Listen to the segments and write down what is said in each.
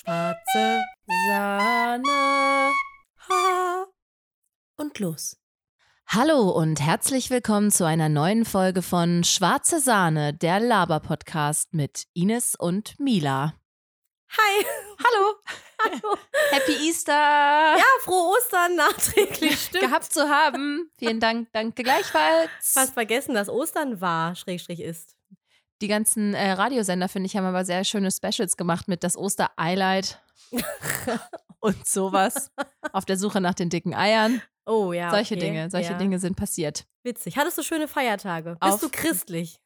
Schwarze Sahne. Ha. Und los. Hallo und herzlich willkommen zu einer neuen Folge von Schwarze Sahne, der Laber-Podcast mit Ines und Mila. Hi. Hallo. Hallo. Happy Easter. Ja, frohe Ostern nachträglich. Stimmt. Gehabt zu haben. Vielen Dank, danke gleichfalls. Fast vergessen, dass Ostern war, Schrägstrich ist. Die ganzen äh, Radiosender, finde ich, haben aber sehr schöne Specials gemacht mit das Oster-Eileid und sowas. Auf der Suche nach den dicken Eiern. Oh ja. Solche okay. Dinge, solche ja. Auf. sind passiert. Witzig. Hattest du schöne Feiertage? Auf- Bist du christlich?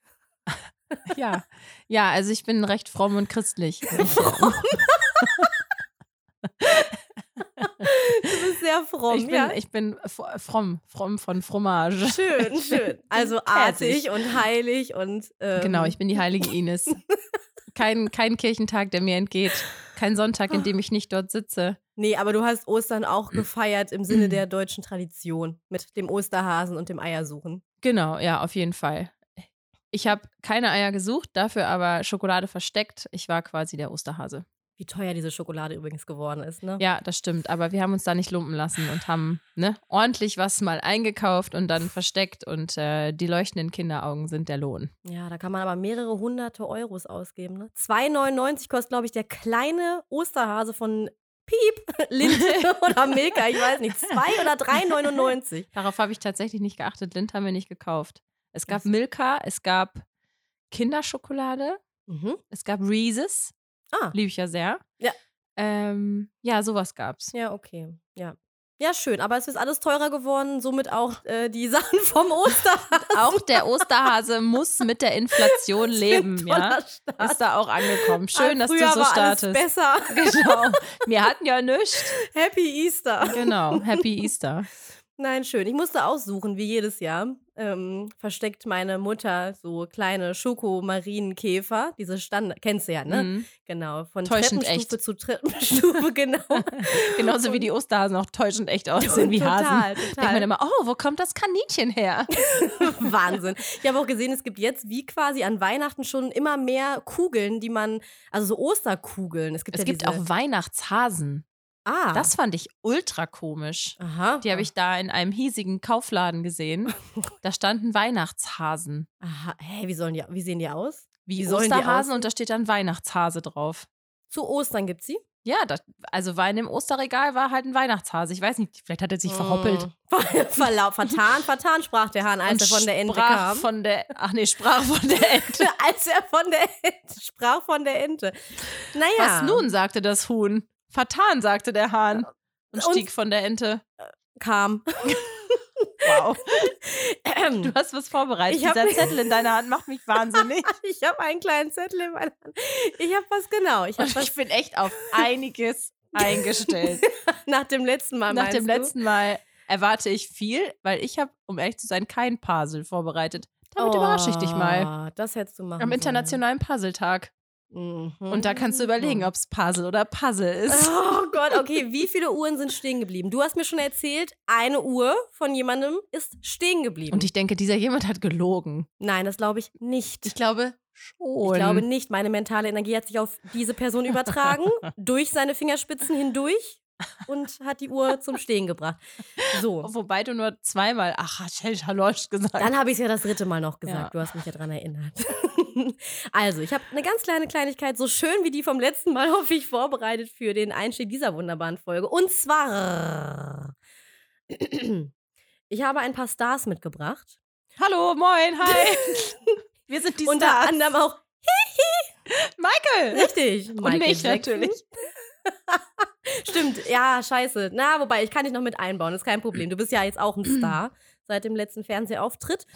Ja. Ja, also ich bin recht fromm und christlich. Fromm. Du bist sehr fromm, Ich bin, ja. ich bin fromm, fromm von Fromage. Schön, schön. Also artig und heilig und ähm, Genau, ich bin die heilige Ines. Kein, kein Kirchentag, der mir entgeht. Kein Sonntag, in dem ich nicht dort sitze. Nee, aber du hast Ostern auch gefeiert im Sinne der deutschen Tradition mit dem Osterhasen und dem Eiersuchen. Genau, ja, auf jeden Fall. Ich habe keine Eier gesucht, dafür aber Schokolade versteckt. Ich war quasi der Osterhase. Wie teuer diese Schokolade übrigens geworden ist, ne? Ja, das stimmt. Aber wir haben uns da nicht lumpen lassen und haben ne, ordentlich was mal eingekauft und dann versteckt. Und äh, die leuchtenden Kinderaugen sind der Lohn. Ja, da kann man aber mehrere hunderte Euros ausgeben. Ne? 2,99 kostet, glaube ich, der kleine Osterhase von Piep, Linde oder Milka, ich weiß nicht. 2 oder 3,99. Darauf habe ich tatsächlich nicht geachtet. Lind haben wir nicht gekauft. Es gab? Milka, es gab Kinderschokolade, Mhm. es gab Reese's, Ah, liebe ich ja sehr. Ja. Ähm, ja, sowas gab's. ja, okay. Ja. Ja, schön. Aber es ist alles teurer geworden, somit auch äh, die Sachen vom Osterhasen. Auch der Osterhase muss mit der Inflation leben, ja. Start. Ist da auch angekommen. Schön, dass du so war startest. Besser. Genau. Wir hatten ja nichts. Happy Easter. Genau. Happy Easter. Nein, schön. Ich musste aussuchen, wie jedes Jahr. Ähm, versteckt meine Mutter so kleine Schokomarienkäfer. Diese Standard, kennst du ja, ne? Mhm. Genau. Von Täuschend Treppenstufe zu Treppenstufe, genau. Genauso wie die Osterhasen auch täuschend echt aussehen wie total, Hasen. Denkt man total. immer, oh, wo kommt das Kaninchen her? Wahnsinn. Ich habe auch gesehen, es gibt jetzt wie quasi an Weihnachten schon immer mehr Kugeln, die man, also so Osterkugeln. Es gibt, Es ja gibt diese, auch Weihnachtshasen. Ah. Das fand ich ultra komisch. Aha. Die habe ich da in einem hiesigen Kaufladen gesehen. Da standen Weihnachtshasen. Aha. Hä, wie, sollen die, wie sehen die aus? Wie, Wie Osterhasen und da steht dann Weihnachtshase drauf. Zu Ostern gibt's sie? Ja, das, also war in dem Osterregal war halt ein Weihnachtshase. Ich weiß nicht, vielleicht hat er sich verhoppelt. Mm. Verlau vertan, vertan sprach der Hahn, als und er von der Ente sprach kam. Von der, ach nee, sprach von der Ente. als er von der Ente sprach von der Ente. Naja. Was nun, sagte das Huhn. Vertan, sagte der Hahn. Und Und- stieg von der Ente. Kam. Wow. Du hast was vorbereitet. Ich Dieser Zettel in deiner Hand macht mich wahnsinnig. ich habe einen kleinen Zettel in meiner Hand. Ich habe was genau. Ich Und was ich bin echt auf einiges eingestellt. nach dem letzten Mal. Nach dem du? letzten Mal erwarte ich viel, weil ich habe, um ehrlich zu sein, kein Puzzle vorbereitet. Damit überrasche ich dich mal. Oh, Das hättest du machen Am sollen. internationalen Puzzletag. Mhm. Und da kannst du überlegen, ob es Puzzle oder Puzzle ist. Oh Gott, okay, wie viele Uhren sind stehen geblieben? Du hast mir schon erzählt, eine Uhr von jemandem ist stehen geblieben. Und ich denke, dieser jemand hat gelogen. Nein, das glaube ich nicht. Ich glaube schon. Ich glaube nicht. Meine mentale Energie hat sich auf diese Person übertragen, durch seine Fingerspitzen hindurch und hat die Uhr zum Stehen gebracht. So. Wobei du nur zweimal Ach, Halosch gesagt Dann habe ich es ja das dritte Mal noch gesagt. Ja. Du hast mich ja daran erinnert. also, ich habe eine ganz kleine Kleinigkeit, so schön wie die vom letzten Mal, hoffe ich, vorbereitet für den Einstieg dieser wunderbaren Folge. Und zwar. Ich habe ein paar Stars mitgebracht. Hallo, moin, hi. Wir sind die Unter Stars. anderem auch Michael. richtig. Und Michael mich Jackson. natürlich. Stimmt, ja, scheiße. Na, wobei, ich kann dich noch mit einbauen, ist kein Problem. Du bist ja jetzt auch ein Star seit dem letzten Fernsehauftritt.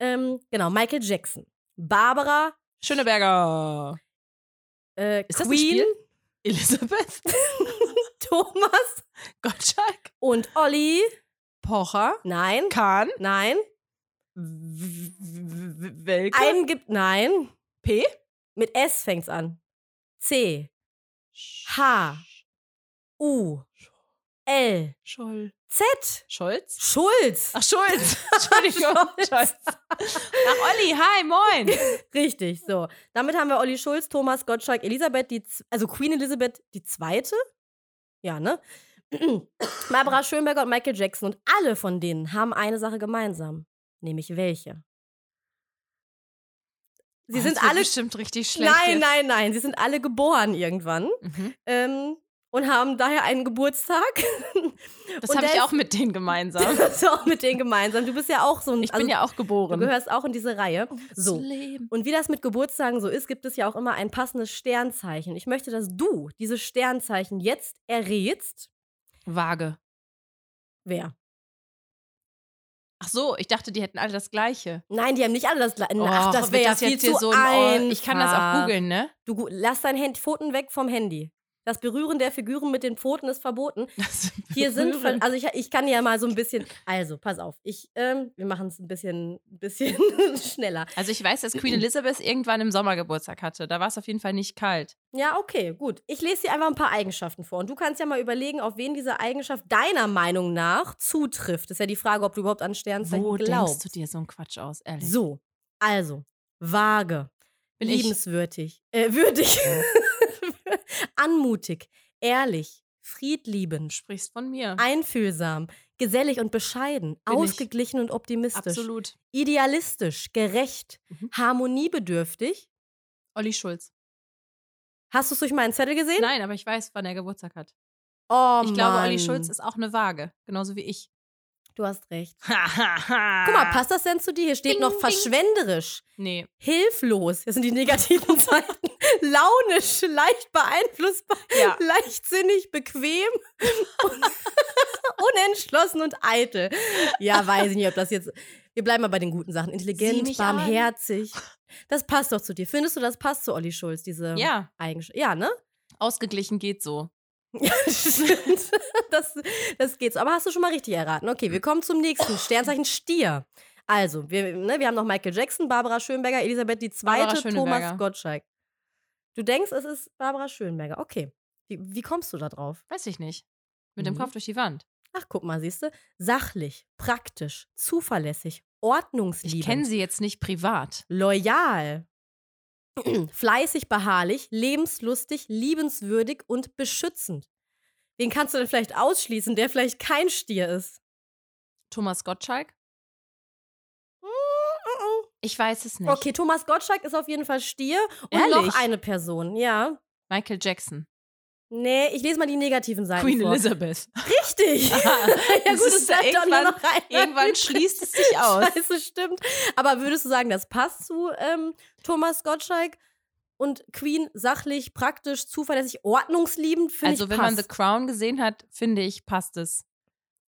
Ähm, genau, Michael Jackson. Barbara, Schöneberger. äh, Ist Queen? Elisabeth. Thomas Gottschalk. und Olli. Pocher. Nein, Kahn. nein. Welke. Einen gibt, nein. P. Mit S fängt's an. C, H, U, L. Scholl. Z. Scholz? Schulz. Ach, Schulz. Entschuldigung. Scholz. Ach, Olli, hi, moin. Richtig, so. Damit haben wir Olli Schulz, Thomas Gottschalk, Elisabeth, die, also Queen Elizabeth die Zweite. Ja, ne? Barbara Schönberger und Michael Jackson. Und alle von denen haben eine Sache gemeinsam. Nämlich welche? Sie Oh, sind alle. bestimmt richtig schlecht. Nein, jetzt. nein, nein. Sie sind alle geboren irgendwann. Mhm. Ähm, und haben daher einen Geburtstag. Das habe ich auch mit denen gemeinsam. Das auch mit denen gemeinsam. Du bist ja auch so ein. Ich also, bin ja auch Du geboren. gehörst auch in diese Reihe. So. Und wie das mit Geburtstagen so ist, gibt es ja auch immer ein passendes Sternzeichen. Ich möchte, dass du dieses Sternzeichen jetzt errätst. Waage. Wer? Ach so, ich dachte, die hätten alle das Gleiche. Nein, die haben nicht alle das gleiche. Ach, Och, das wäre ja viel zu so ein. Ich kann das auch googeln, ne? Du lass dein Hand, Pfoten weg vom Handy. Das Berühren der Figuren mit den Pfoten ist verboten. Das Hier sind, also ich, ich kann ja mal so ein bisschen, also pass auf, ich, ähm, wir machen es ein bisschen, bisschen schneller. Also ich weiß, dass Queen Elizabeth irgendwann im Sommer Geburtstag hatte. Da war es auf jeden Fall nicht kalt. Ja, okay, gut. Ich lese dir einfach ein paar Eigenschaften vor. Und du kannst ja mal überlegen, auf wen diese Eigenschaft deiner Meinung nach zutrifft. Das ist ja die Frage, ob du überhaupt an Sternzeichen Wo glaubst. denkst du dir so einen Quatsch aus, ehrlich? So, also, vage, Bin ich. liebenswürdig, äh, würdig, anmutig, ehrlich, friedliebend, Du sprichst von mir. einfühlsam, gesellig und bescheiden, Bin ich. ausgeglichen und optimistisch, Absolut. idealistisch, gerecht, Mhm. harmoniebedürftig. Olli Schulz. Hast du es durch meinen Zettel gesehen? Nein, aber ich weiß, wann er Geburtstag hat. Oh, ich glaube, Olli. Schulz ist auch eine Waage. Genauso wie ich. Du hast recht. Guck mal, passt das denn zu dir? Hier steht Ding, noch ding. verschwenderisch, Nee. hilflos. Das sind die negativen Zeiten. Launisch, leicht beeinflussbar, Ja. leichtsinnig, bequem, un- unentschlossen und eitel. Ja, weiß ich nicht, ob das jetzt. Wir bleiben mal bei den guten Sachen. Intelligent, mich an. barmherzig. Das passt doch zu dir. Findest du, das passt zu Olli Schulz, diese Ja, Eigenschaft? Ja, ne? ausgeglichen geht so. Ja, stimmt. Das, das geht so. Aber hast du schon mal richtig erraten. Okay, wir kommen zum nächsten. Sternzeichen Stier. Also, wir, ne, wir haben noch Michael Jackson, Barbara Schönberger, Elisabeth die Barbara Zweite, Schöneberger. Thomas Gottschalk. Du denkst, es ist Barbara Schönberger. Okay. Wie, wie kommst du da drauf? Weiß ich nicht. Mit dem Mhm. Kopf durch die Wand. Ach, guck mal, siehst du? Sachlich, praktisch, zuverlässig, Ich ordnungsliebend, kenne sie jetzt nicht privat. loyal, fleißig, beharrlich, lebenslustig, liebenswürdig und beschützend. Wen kannst du denn vielleicht ausschließen, der vielleicht kein Stier ist? Thomas Gottschalk? Ich weiß es nicht. Okay, Thomas Gottschalk ist auf jeden Fall Stier und Ehrlich? noch eine Person, ja. Michael Jackson. Nee, ich lese mal die negativen Seiten Queen vor. Elizabeth. Richtig. ja Das gut, ist es bleibt doch nur irgendwann- noch einer. Irgendwann schließt es sich aus. Scheiße, stimmt. Aber würdest du sagen, das passt zu ähm, Thomas Gottschalk und Queen sachlich, praktisch, zuverlässig, ordnungsliebend? Finde Also, ich wenn man The passt. Crown gesehen hat, finde ich, passt es.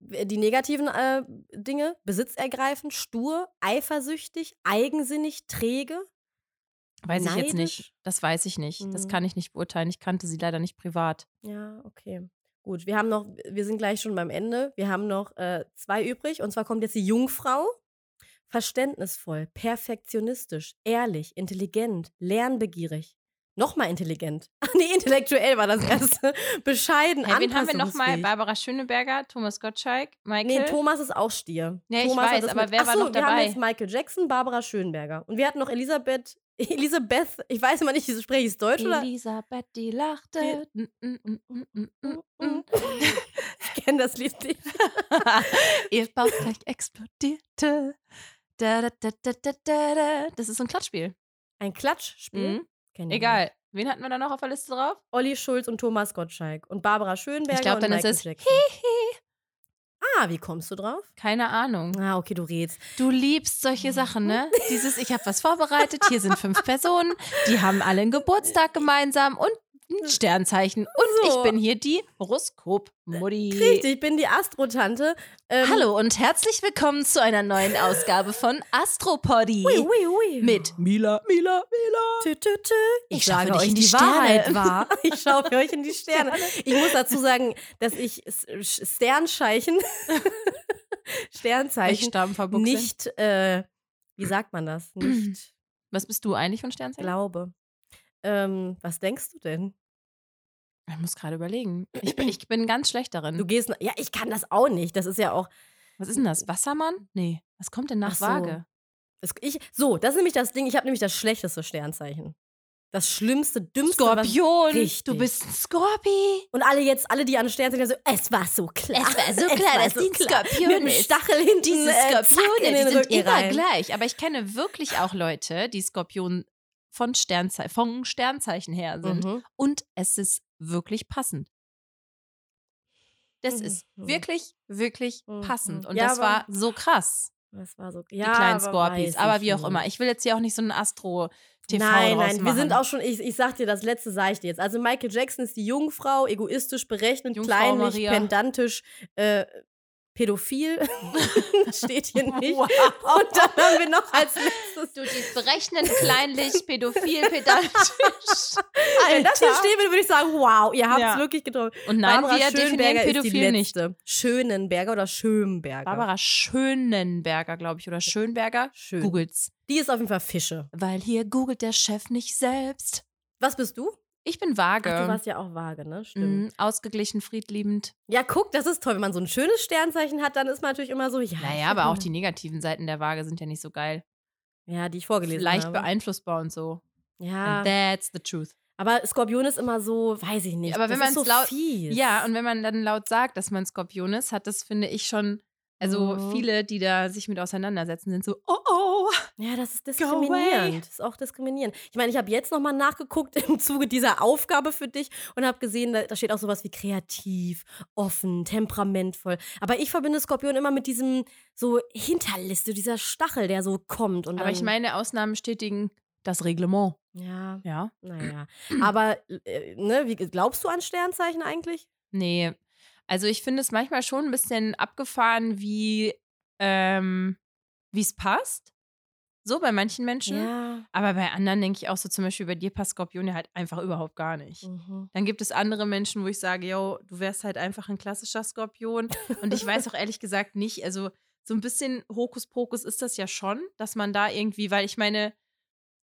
Die negativen äh, Dinge, besitzergreifend, stur, eifersüchtig, eigensinnig, träge. Weiß ich jetzt Neidisch? nicht. Das weiß ich nicht. Das Mhm. kann ich nicht beurteilen. Ich kannte sie leider nicht privat. Ja, okay. Gut, wir haben noch, wir sind gleich schon beim Ende. Wir haben noch äh, zwei übrig. Und zwar kommt jetzt die Jungfrau. Verständnisvoll, perfektionistisch, ehrlich, intelligent, lernbegierig. Nochmal intelligent. Ach nee, intellektuell war das erste. Bescheiden, Hey, wen haben wir nochmal? Barbara Schöneberger, Thomas Gottschalk, Michael. Nee, Thomas ist auch Stier. Ja, ich Thomas hat weiß, aber mit- wer war Ach so, noch Wir haben dabei? jetzt Michael Jackson, Barbara Schönberger. Und wir hatten noch Elisabeth, Elisabeth, ich weiß immer nicht, spreche ich Deutsch oder? Elisabeth, die lachte. Mm, mm, mm. Ich kenne das Lied nicht. Ihr Bauch gleich explodierte. Da, da, da, da, da, da, da. Das ist so ein Klatschspiel. Ein Klatschspiel? Mhm. Egal. Wen hatten wir da noch auf der Liste drauf? Olli Schulz und Thomas Gottschalk und Barbara Schönberger Ich glaube, dann ist Michael es Jackson. Ah, wie kommst du drauf? Keine Ahnung. Ah, okay, du redst. Du liebst solche Sachen, ne? Dieses, ich habe was vorbereitet, hier sind fünf Personen, die haben alle einen Geburtstag gemeinsam und Sternzeichen. Und So. ich bin hier die Horoskop-Mutti. Richtig, ich bin die Astrotante. Ähm, Hallo und herzlich willkommen zu einer neuen Ausgabe von Astropoddy. Ui, ui, ui. Mit Mila, Mila, Mila. Tü, tü, tü. Ich, Ich schaue euch in die, die Wahrheit Sterne. wahr. Ich schaue für euch in die Sterne. Ich muss dazu sagen, dass ich S- Sch- Sternzeichen, nicht, äh, wie sagt man das? Nicht Was bist du eigentlich von Sternzeichen? glaube. Ähm, was denkst du denn? Ich muss gerade überlegen. Ich bin, ich bin ganz schlecht darin. Du gehst, ja, ich kann das auch nicht. Das ist ja auch, Was ist denn das? Wassermann? Nee. Was kommt denn nach Ach so. Waage? das, ich, so, das ist nämlich das Ding. Ich habe nämlich das schlechteste Sternzeichen. Das schlimmste, dümmste. was- Skorpion. Richtig. Du bist ein Skorpi. Und alle jetzt, alle, die an Sternzeichen so, es war so klar. Es war so klar, war dass die Skorpion Mit ist. Stachel hinten, Diese äh, Skorpione, die sind immer rein. gleich. Aber ich kenne wirklich auch Leute, die Skorpion von, Sternzei von Sternzeichen her sind. Mhm. Und es ist wirklich passend. Das ist Mhm. wirklich, wirklich Mhm. passend. Und Ja, das aber- war so krass, Das war so, die ja, kleinen aber Skorpis. weiß Aber ich wie auch immer. Ich will jetzt hier auch nicht so ein Astro-TV Nein, draus nein, wir machen. sind auch schon, ich, ich sag dir, das letzte sage ich dir jetzt. Also Michael Jackson ist die Jungfrau, egoistisch, berechnend, Jungfrau kleinlich, Maria. pedantisch, äh, pädophil. Steht hier nicht. Wow. Und dann haben wir noch als letztes. Du, die ist berechnend, kleinlich, pädophil, pedantisch. Wenn das hier Alter. stehen würde, würde ich sagen, wow, ihr habt es Ja. wirklich getroffen. Und nein, Barbara wir definieren Schönberger ist die pädophil nicht. Schönenberger oder Schönberger? Barbara Schönenberger, glaube ich, oder Schönberger. Schön. Googelt's. Die ist auf jeden Fall Fische. Weil hier googelt der Chef nicht selbst. Was bist du? Ich bin vage. Ach, du warst ja auch vage, ne? Stimmt. Mhm, ausgeglichen, friedliebend. Ja, guck, das ist toll. Wenn man so ein schönes Sternzeichen hat, dann ist man natürlich immer so, ja. Naja, aber auch die negativen Seiten der Waage sind ja nicht so geil. Ja, die ich vorgelesen Leicht habe. beeinflussbar und so. Ja. And that's the truth. Aber Skorpion ist immer so, weiß ich nicht. Aber wenn das ist man's so laut- fies. Ja, und wenn man dann laut sagt, dass man Skorpion ist, hat das, finde ich, schon. Also Mhm. viele, die da sich mit auseinandersetzen, sind so, oh oh. Ja, das ist diskriminierend. Das ist auch diskriminierend. Ich meine, ich habe jetzt nochmal nachgeguckt im Zuge dieser Aufgabe für dich und habe gesehen, da, da steht auch sowas wie kreativ, offen, temperamentvoll. Aber ich verbinde Skorpion immer mit diesem so Hinterliste, dieser Stachel, der so kommt. Aber ich meine, Ausnahmen bestätigen das Reglement. Ja, Ja. naja. Aber, äh, ne, wie glaubst du an Sternzeichen eigentlich? Nee. Also ich finde es manchmal schon ein bisschen abgefahren, wie ähm, es passt. So bei manchen Menschen. Ja. Aber bei anderen denke ich auch so, zum Beispiel bei dir passt Skorpion ja halt einfach überhaupt gar nicht. Mhm. Dann gibt es andere Menschen, wo ich sage, yo, du wärst halt einfach ein klassischer Skorpion. Und ich weiß auch ehrlich gesagt nicht, also so ein bisschen Hokuspokus ist das ja schon, dass man da irgendwie, weil ich meine,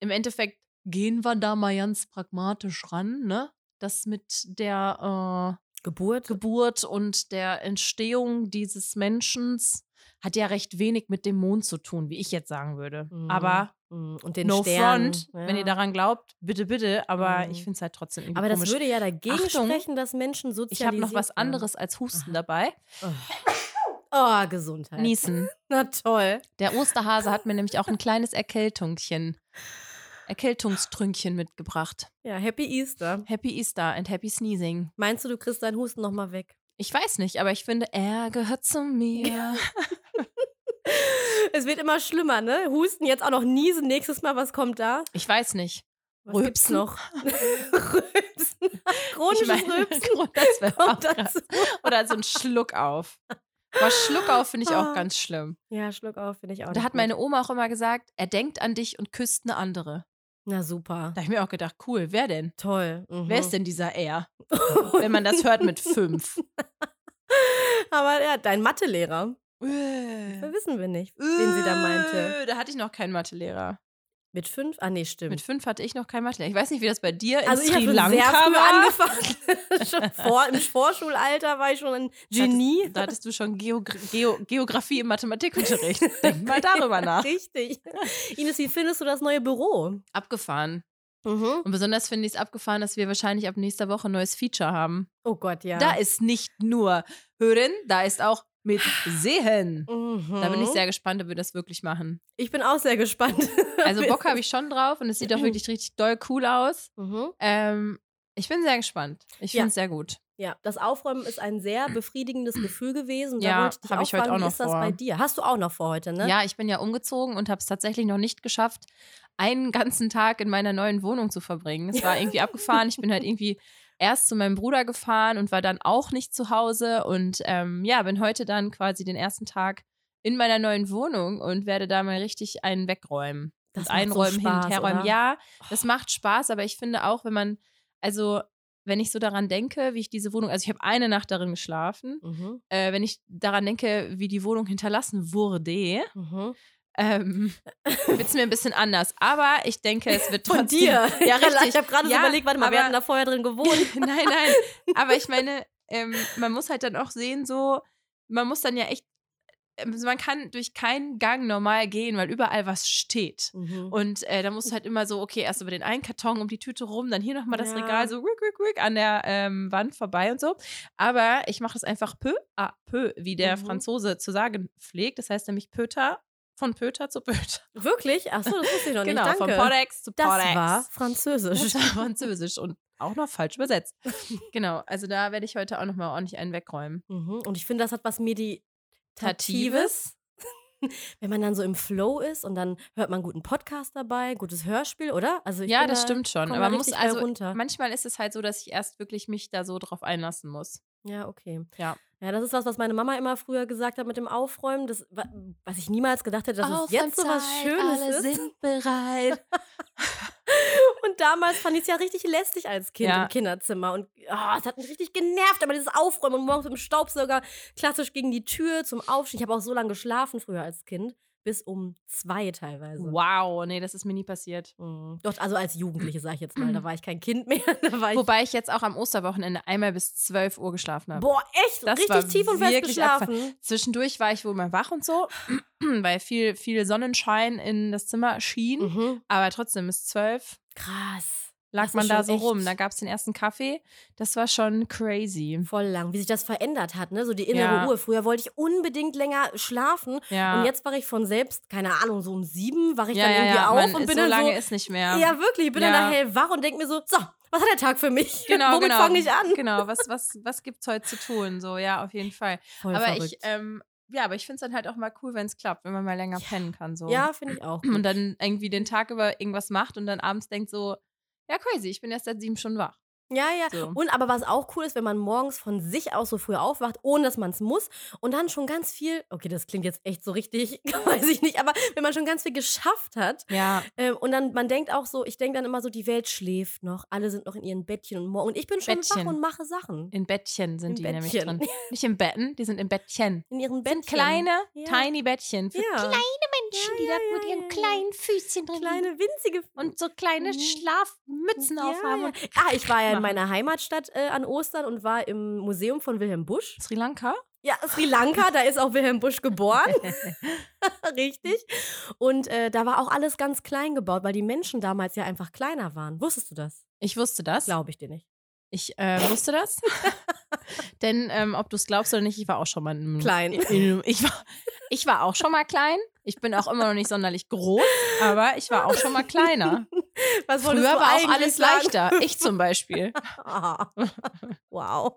im Endeffekt gehen wir da mal ganz pragmatisch ran, ne? Das mit der äh, Geburt? Geburt und der Entstehung dieses Menschen hat ja recht wenig mit dem Mond zu tun, wie ich jetzt sagen würde. Mhm. Aber Mhm. Und den no Sternen. front, ja. wenn ihr daran glaubt, bitte, bitte. Aber Mhm. ich finde es halt trotzdem irgendwie Aber das komisch. würde ja dagegen Achtung, sprechen, dass Menschen ich sozialisiert habe noch was anderes als Husten Aha. dabei. Oh, Gesundheit. Niesen. Na toll. Der Osterhase hat mir nämlich auch ein kleines Erkältungchen, Erkältungstrünkchen mitgebracht. Ja, Happy Easter. Happy Easter and Happy Sneezing. Meinst du, du kriegst deinen Husten nochmal weg? Ich weiß nicht, aber ich finde, er gehört zu mir. Es wird immer schlimmer, ne? Husten, jetzt auch noch niesen. Nächstes Mal, was kommt da? Ich weiß nicht. Was Rülpsen. noch? Rülpsen. Chronisches Ich meine, Rülpsen das wäre auch dazu. Oder so ein Schluck auf. Aber Schluck auf finde ich auch Ah. ganz schlimm. Ja, Schluck auf, finde ich auch. Da hat meine Oma auch immer gesagt, er denkt an dich und küsst eine andere. Na super. Da habe ich mir auch gedacht, cool, wer denn? Toll. Mhm. Wer ist denn dieser er? Wenn man das hört mit fünf. Aber ja, dein Mathelehrer. Äh, wissen wir nicht, wen sie da meinte. äh, Da hatte ich noch keinen Mathelehrer. Mit fünf? Ah, nee, stimmt. Mit fünf hatte ich noch keinen Mathelehrer. Ich weiß nicht, wie das bei dir in also ich Sri Lanka sehr früh war. angefangen. schon vor, Im Vorschulalter war ich schon ein Genie. Da hattest du schon Geogra Geo Geografie im Mathematikunterricht. Denk mal darüber nach. Richtig. Ines, wie findest du das neue Büro? Abgefahren. Mhm. Und besonders finde ich es abgefahren, dass wir wahrscheinlich ab nächster Woche ein neues Feature haben. Oh Gott, ja. Da ist nicht nur Hören, da ist auch mit Sehen. Mhm. Da bin ich sehr gespannt, ob wir das wirklich machen. Ich bin auch sehr gespannt. Also Bock habe ich schon drauf und es sieht auch wirklich richtig doll cool aus. Mhm. Ähm, ich bin sehr gespannt. Ich Ja. finde es sehr gut. Ja, das Aufräumen ist ein sehr befriedigendes Gefühl gewesen. Und Ja, da wollte ich heute auch wie noch ist das vor. bei dir? Hast du auch noch vor heute, ne? Ja, ich bin ja umgezogen und habe es tatsächlich noch nicht geschafft, einen ganzen Tag in meiner neuen Wohnung zu verbringen. Es war irgendwie abgefahren. Ich bin halt irgendwie erst zu meinem Bruder gefahren und war dann auch nicht zu Hause und ähm, ja, bin heute dann quasi den ersten Tag in meiner neuen Wohnung und werde da mal richtig einen wegräumen. Das macht so einräumen, hin und Spaß, herräumen. oder? Ja, das macht Spaß, aber ich finde auch, wenn man, also wenn ich so daran denke, wie ich diese Wohnung, also ich habe eine Nacht darin geschlafen, Mhm. äh, wenn ich daran denke, wie die Wohnung hinterlassen wurde, Mhm. Ähm, wird es mir ein bisschen anders. Aber ich denke, es wird Von trotzdem. dir. Ja, richtig. Ich habe gerade Ja, so überlegt, warte mal, wir aber- hatten da vorher drin gewohnt. nein, nein. Aber ich meine, ähm, man muss halt dann auch sehen, so, man muss dann ja echt, ähm, man kann durch keinen Gang normal gehen, weil überall was steht. Mhm. Und äh, da musst du halt immer so, okay, erst über den einen Karton um die Tüte rum, dann hier nochmal das Ja. Regal so rick, rick, rick an der ähm, Wand vorbei und so. Aber ich mache das einfach peu à peu, wie der Mhm. Franzose zu sagen pflegt. Das heißt nämlich Pöter, von Pöter zu Pöter. Wirklich? Achso, das wusste ich noch Genau, nicht. von Danke. Podex zu das Podex. war Französisch. Das war Französisch und auch noch falsch übersetzt. genau, also da werde ich heute auch nochmal ordentlich einen wegräumen. Mhm. Und ich finde, das hat was Meditatives. Tatives? Wenn man dann so im Flow ist und dann hört man einen guten Podcast dabei, gutes Hörspiel, oder? Also ich ja, das da- stimmt schon. Aber man muss also runter. manchmal ist es halt so, dass ich erst wirklich mich da so drauf einlassen muss. Ja, okay. Ja. Ja, das ist was, was meine Mama immer früher gesagt hat mit dem Aufräumen, das, wa- was ich niemals gedacht hätte, dass es jetzt so was Schönes alle ist. sind bereit. Und damals fand ich es ja richtig lästig als Kind Ja. im Kinderzimmer. Und ah, es hat mich richtig genervt, aber dieses Aufräumen und morgens mit dem Staubsauger klassisch gegen die Tür zum Aufstehen. Ich habe auch so lange geschlafen früher als Kind. Bis um zwei teilweise. wow, nee, das ist mir nie passiert. Mhm. Doch, also als Jugendliche, sag ich jetzt mal. Da war ich kein Kind mehr. Ich, Wobei ich jetzt auch am Osterwochenende einmal bis 12 Uhr geschlafen habe. boah, echt? Das richtig tief und fest geschlafen. Zwischendurch war ich wohl mal wach und so, weil viel, viel Sonnenschein in das Zimmer schien. Mhm. Aber trotzdem bis 12 Krass. Lag man da so rum. Da gab es den ersten Kaffee. Das war schon crazy. Voll lang, wie sich das verändert hat, ne? So die innere Ja. Ruhe. Früher wollte ich unbedingt länger schlafen Ja. und jetzt wache ich von selbst, keine Ahnung, so um sieben wache ich ja, dann irgendwie auf Man und bin so dann lange so. ist nicht mehr. Ja, wirklich, ich bin dann da hellwach und denke mir so, so, was hat der Tag für mich? Genau, Womit genau. fange ich an? Genau, was, was, was gibt's heute zu tun? So, ja, auf jeden Fall. Voll aber verrückt. ich, ähm, ja, aber ich finde es dann halt auch mal cool, wenn es klappt, wenn man mal länger pennen kann. So. ja, finde ich auch. Und dann irgendwie den Tag über irgendwas macht und dann abends denkt so, ja, crazy, ich bin erst seit sieben Stunden wach. Ja, ja. So. Und aber was auch cool ist, wenn man morgens von sich aus so früh aufwacht, ohne dass man es muss und dann schon ganz viel, okay, das klingt jetzt echt so richtig, weiß ich nicht, aber wenn man schon ganz viel geschafft hat Ja, ähm, und dann, man denkt auch so, ich denke dann immer so, die Welt schläft noch, alle sind noch in ihren Bettchen und morgen, und ich bin schon Bettchen. wach und mache Sachen. in Bettchen sind In die nämlich Bettchen. drin. Nicht in Betten, die sind in Bettchen. In ihren Bettchen. Kleine, Ja. tiny Bettchen für ja. kleine Menschen, die Ja, da ja, mit ihren kleinen Füßchen drin Kleine, winzige und so kleine Mhm. Schlafmützen aufhaben. Ah, ich war ja in meiner Heimatstadt äh, an Ostern und war im Museum von Wilhelm Busch. Sri Lanka? Ja, Sri Lanka, da ist auch Wilhelm Busch geboren. Richtig. Und äh, da war auch alles ganz klein gebaut, weil die Menschen damals ja einfach kleiner waren. Wusstest du das? Ich wusste das. Glaube ich dir nicht. Ich äh, wusste das. Denn ähm, ob du es glaubst oder nicht, ich war auch schon mal in Klein. In, ich, war, ich war auch schon mal klein. Ich bin auch immer noch nicht sonderlich groß, aber ich war auch schon mal kleiner. Was Früher war auch alles sagen? leichter. Ich zum Beispiel. Wow.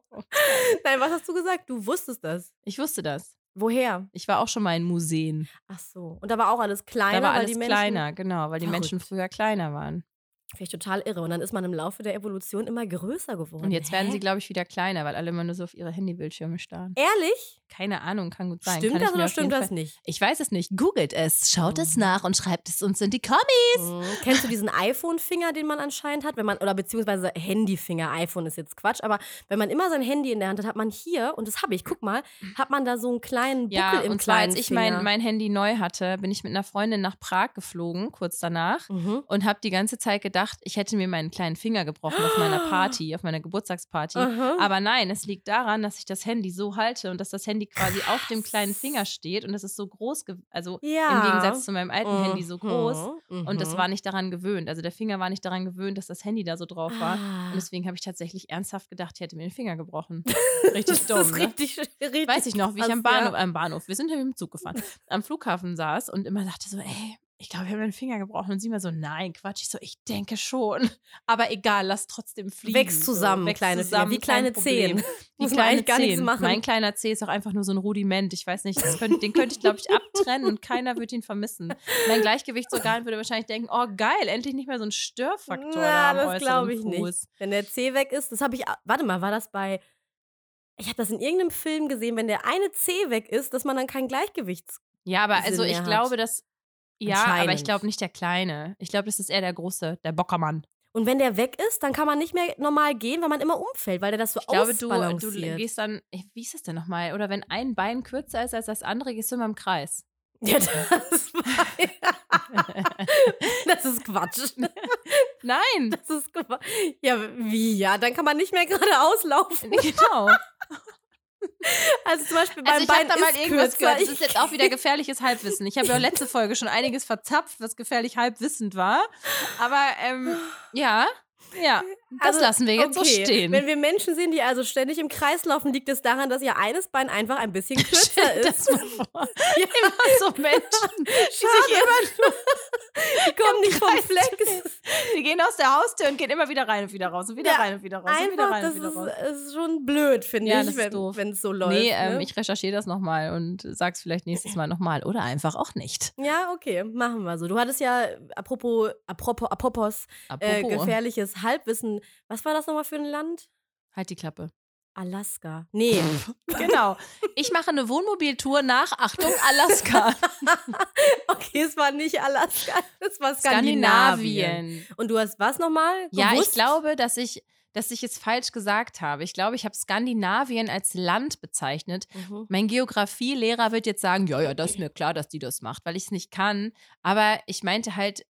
Nein, was hast du gesagt? Du wusstest das. Ich wusste das. Woher? Ich war auch schon mal in Museen. Ach so. Und da war auch alles kleiner, Da war weil alles die Menschen. kleiner, genau, weil die Menschen früher kleiner waren. Finde ich total irre. Und dann ist man im Laufe der Evolution immer größer geworden. Und jetzt werden Hä? sie, glaube ich, wieder kleiner, weil alle immer nur so auf ihre Handybildschirme starren. Ehrlich? Keine Ahnung, kann gut sein. Stimmt das oder stimmt das nicht? Ich weiß es nicht. Googelt es, schaut es Mhm. nach und schreibt es uns in die Kommis. Mhm. Kennst du diesen iPhone-Finger, den man anscheinend hat? Wenn man, oder beziehungsweise Handy-Finger, iPhone ist jetzt Quatsch, aber wenn man immer sein Handy in der Hand hat, hat man hier, und das habe ich, guck mal, hat man da so einen kleinen Buckel Ja, im und zwar kleinen als ich mein, mein Handy neu hatte, bin ich mit einer Freundin nach Prag geflogen, kurz danach. Mhm. Und habe die ganze Zeit gedacht, ich hätte mir meinen kleinen Finger gebrochen auf meiner Party, auf meiner Geburtstagsparty. Aha. Aber nein, es liegt daran, dass ich das Handy so halte und dass das Handy quasi auf dem kleinen Finger steht und das ist so groß, also ja. im Gegensatz zu meinem alten Handy so groß. Mhm. Und das war nicht daran gewöhnt. Also der Finger war nicht daran gewöhnt, dass das Handy da so drauf war. Ah. Und deswegen habe ich tatsächlich ernsthaft gedacht, ich hätte mir den Finger gebrochen. Richtig dumm. das ist ne? richtig, richtig Weiß ich noch, wie ich am Bahnhof, am Bahnhof, wir sind ja mit dem Zug gefahren, am Flughafen saß und immer dachte so, ey, ich glaube, ich habe meinen Finger gebrochen. Und sie immer so, nein, Quatsch. Ich so, ich denke schon. Aber egal, lass trotzdem fliegen. Wächst zusammen, so, wächst kleine Finger, wie kleine. Zehen. Wie Muss kleine gar Zehen. machen. Mein kleiner Zeh ist auch einfach nur so ein Rudiment. Ich weiß nicht, könnt, den könnte ich, glaube ich, abtrennen und keiner würde ihn vermissen. Mein Gleichgewichtsorgan würde wahrscheinlich denken, oh geil, endlich nicht mehr so ein Störfaktor da Na, am das glaube ich Fuß. nicht. Wenn der C weg ist, das habe ich. Warte mal, war das bei. Ich habe das in irgendeinem Film gesehen, wenn der eine C weg ist, dass man dann kein Gleichgewichts. Ja, aber Sinn also ich glaube, dass. Ja, aber ich glaube nicht der Kleine. Ich glaube, das ist eher der Große, der Bockermann. Und wenn der weg ist, dann kann man nicht mehr normal gehen, weil man immer umfällt, weil der das so Ich glaube, du, du ausbalanciert. gehst dann, wie ist das denn nochmal? Oder wenn ein Bein kürzer ist als das andere, gehst du immer im Kreis. Ja, das war. das ist Quatsch. Nein. Das ist Quatsch. Ja, wie? Ja, dann kann man nicht mehr geradeaus laufen. Genau. Also zum Beispiel beim Also ich Bein da mal ist irgendwas kürzer. gehört. Das ist jetzt auch wieder gefährliches Halbwissen. Ich habe ja letzte Folge schon einiges verzapft, was gefährlich halbwissend war. Aber ähm, ja, ja, das Also, lassen wir jetzt so okay. stehen. Wenn wir Menschen sehen, die also ständig im Kreis laufen, liegt es daran, dass ihr eines Bein einfach ein bisschen kürzer das ist. mal vor. Immer so Menschen, die sich immer, Die kommen nicht vom Kreis Fleck. drehen. die gehen aus der Haustür und gehen immer wieder rein und wieder raus und wieder Ja, rein und wieder raus und wieder Einfach, rein das und wieder raus. ist, ist schon blöd, finde Ja, ich, das ist wenn es so läuft. Nee, ähm, ne? ich recherchiere das nochmal und sag's vielleicht nächstes Mal nochmal. Oder einfach auch nicht. ja, okay, machen wir so. Du hattest ja, apropos, apropos, apropos äh, Apropos, gefährliches Halbwissen. Was war das nochmal für ein Land? halt die Klappe. Alaska. Nee. Genau. Ich mache eine Wohnmobiltour nach, Achtung, Alaska. okay, es war nicht Alaska, es war Skandinavien. Skandinavien. Und du hast was nochmal? Ja, ich glaube, dass ich, dass ich es falsch gesagt habe. Ich glaube, ich habe Skandinavien als Land bezeichnet. Mhm. Mein Geografielehrer wird jetzt sagen, ja, ja, das ist mir klar, dass die das macht, weil ich es nicht kann. Aber ich meinte halt,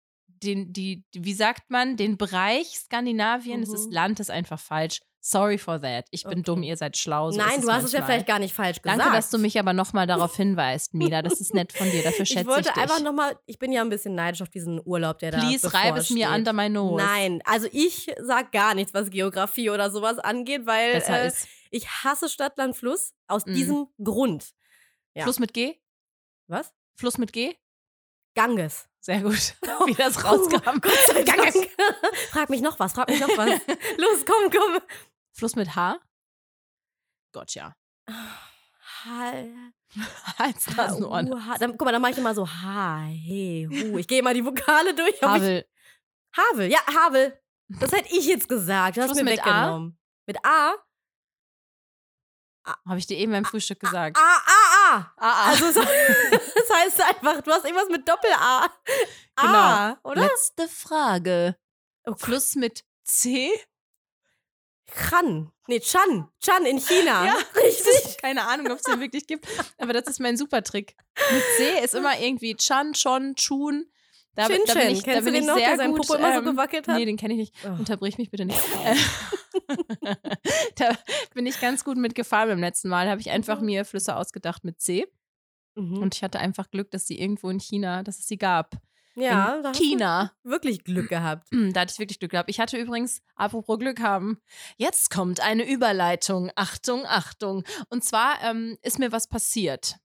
den, die, wie sagt man, den Bereich Skandinavien, das ist Mhm. Land, ist einfach falsch. Sorry for that. Ich bin Okay. dumm, ihr seid schlau. So Nein, du hast es ja manchmal. vielleicht gar nicht falsch gesagt. Danke, dass du mich aber nochmal darauf hinweist, Mila. Das ist nett von dir. Dafür schätze Ich wollte dich. einfach nochmal, ich bin ja ein bisschen neidisch auf diesen Urlaub, der da Please, reib es mir under my nose. Nein, also ich sag gar nichts, was Geografie oder sowas angeht, weil äh, ich hasse Stadt, Land, Fluss aus Mhm. diesem Grund. Ja. Fluss mit G? Was? Fluss mit G? Ganges. Sehr gut. Wie das rauskam. Gott sei Dank. frag mich noch was, frag mich noch was. Los, komm, komm. Fluss mit H? Gotcha. Hal- Hals, Nasen, Ohren. Ha- Dann, guck mal, dann mache ich immer so H, He, Hu. Ich gehe mal die Vokale durch. ob Ich, Havel. Havel, ja, Havel. Das hätte ich jetzt gesagt. Du hast Schluss mir mit A? weggenommen. Mit A? Habe ich dir eben beim Frühstück gesagt. A, A, A. Ah, ah. Also es- das heißt einfach, du hast irgendwas mit Doppel-A. A, Genau. oder? Letzte Frage. Oh. Fluss mit C? Chan. Nee, Chan. Chan in China. Ja. Richtig. Keine Ahnung, ob es den wirklich gibt. Aber das ist mein Supertrick. Mit C ist immer irgendwie Chan, Chon, Chun. Da, Chin da bin ich, da Kennst bin du den ich noch, sehr der gut, Popo immer so ähm, gewackelt hat? Nee, den kenne ich nicht. Oh. Unterbrich mich bitte nicht. Äh, da bin ich ganz gut mitgefahren beim letzten Mal. Habe ich einfach Mhm. mir Flüsse ausgedacht mit C. Mhm. Und ich hatte einfach Glück, dass sie irgendwo in China, dass es sie gab. ja, in da China. wirklich Glück gehabt. Da hatte ich wirklich Glück gehabt. Ich hatte übrigens, apropos Glück haben, jetzt kommt eine Überleitung. Achtung, Achtung. Und zwar ähm, ist mir was passiert.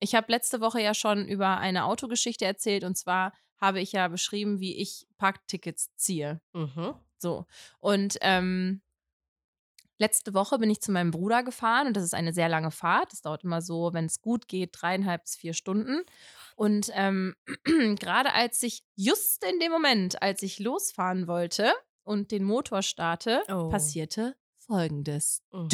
Ich habe letzte Woche ja schon über eine Autogeschichte erzählt. Und zwar habe ich ja beschrieben, wie ich Parktickets ziehe. Mhm. So. Und ähm, letzte Woche bin ich zu meinem Bruder gefahren und das ist eine sehr lange Fahrt. Das dauert immer so, wenn es gut geht, dreieinhalb bis vier Stunden. Und ähm, gerade als ich, just in dem Moment, als ich losfahren wollte und den Motor starte, Oh. passierte Folgendes. Mhm.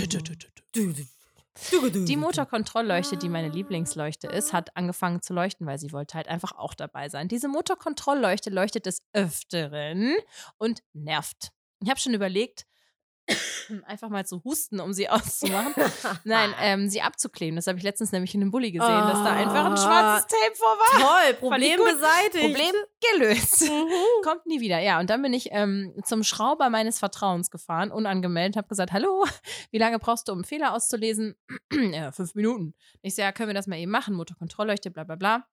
Die. Motorkontrollleuchte, die meine. Lieblingsleuchte ist, hat angefangen zu leuchten, weil sie wollte halt einfach auch dabei sein. Diese Motorkontrollleuchte leuchtet des Öfteren und nervt. Ich habe schon überlegt, einfach mal zu husten, um sie auszumachen. Nein, ähm, sie abzukleben. Das habe ich letztens nämlich in einem Bulli gesehen, dass da einfach ein schwarzes Tape vor war. Toll, Problem beseitigt. Problem gelöst. Mhm. Kommt nie wieder. Ja, und dann bin ich ähm, zum Schrauber meines Vertrauens gefahren, unangemeldet, habe gesagt, hallo, wie lange brauchst du, um Fehler auszulesen? ja, fünf Minuten. Ich so, ja, können wir das mal eben machen? Motorkontrollleuchte, bla bla bla.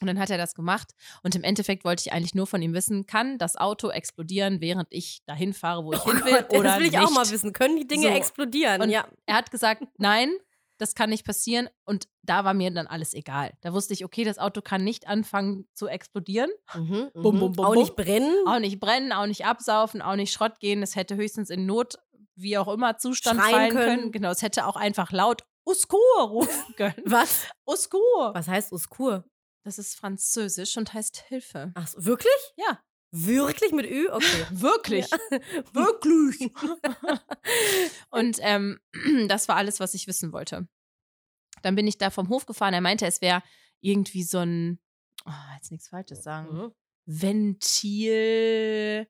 Und dann hat er das gemacht. Und im Endeffekt wollte ich eigentlich nur von ihm wissen, kann das Auto explodieren, während ich dahin fahre, wo ich hin will? Gott, oder das will ich nicht? auch mal wissen. Können die Dinge So. explodieren? Und ja. Er hat gesagt, nein, das kann nicht passieren. Und da war mir dann alles egal. Da wusste ich, okay, das Auto kann nicht anfangen zu explodieren. Mhm, Bum, mhm. bum, bum, Auch bum. nicht brennen. Auch nicht brennen, auch nicht absaufen, auch nicht Schrott gehen. Es hätte höchstens in Not, wie auch immer, Zustand Schreien fallen können. können. Genau, es hätte auch einfach laut Uskur rufen können. Was? Uskur. Was heißt Uskur? Das ist französisch und heißt Hilfe. Ach so, wirklich? Ja, Wirklich mit Ü? Okay. wirklich. Wirklich. Und ähm, das war alles, was ich wissen wollte. Dann bin ich da vom Hof gefahren. Er meinte, es wäre irgendwie so ein, oh, jetzt nichts Falsches sagen, Mhm. Ventil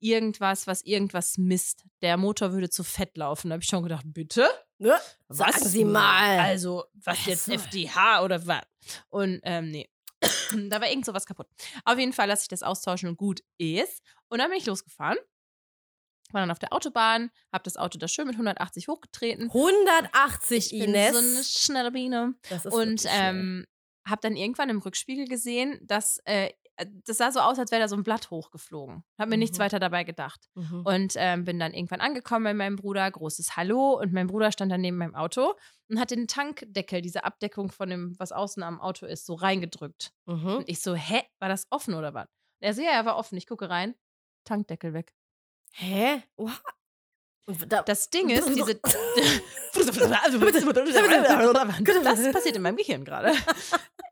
irgendwas, was irgendwas misst. Der Motor würde zu fett laufen. Da habe ich schon gedacht, bitte? Ne? Sagen Sie mal. Also, was jetzt. FDH oder was? Und ähm, nee. da war irgend sowas kaputt. Auf jeden Fall lasse ich das austauschen und gut ist. Und dann bin ich losgefahren. War dann auf der Autobahn, habe das Auto da schön mit 180 hochgetreten. 180 Ich bin Ines. so eine schnelle Biene. das ist Und ähm, habe dann irgendwann im Rückspiegel gesehen, dass äh, das sah so aus, als wäre da so ein Blatt hochgeflogen. Habe mir nichts Mhm. weiter dabei gedacht. Mhm. Und ähm, bin dann irgendwann angekommen bei meinem Bruder, großes Hallo. Und mein Bruder stand dann neben meinem Auto und hat den Tankdeckel, diese Abdeckung von dem, was außen am Auto ist, so reingedrückt. Mhm. Und ich so, hä, war das offen oder was? Und er so, ja, er war offen. Ich gucke rein, Tankdeckel weg. Hä? What? Da, Das Ding ist, diese. das passiert in meinem Gehirn gerade.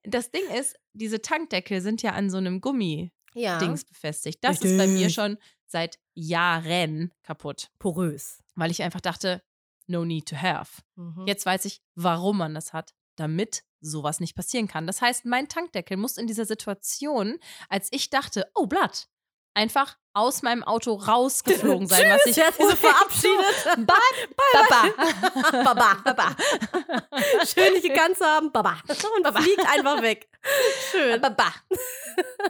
Das Ding ist, diese Tankdeckel sind ja an so einem Gummi-Dings ja, befestigt. Das ist bei mir Richtig. schon seit Jahren kaputt, porös. weil ich einfach dachte, no need to have. Mhm. Jetzt weiß ich, warum man das hat, damit sowas nicht passieren kann. Das heißt, mein Tankdeckel muss in dieser Situation, als ich dachte, oh, Blatt, einfach aus meinem Auto rausgeflogen sein, was ich hat sich so verabschiedet. Bye, Baba. Baba, Baba. Schön, dich gekannt zu haben. Baba. Und fliegt einfach weg. Schön. Baba.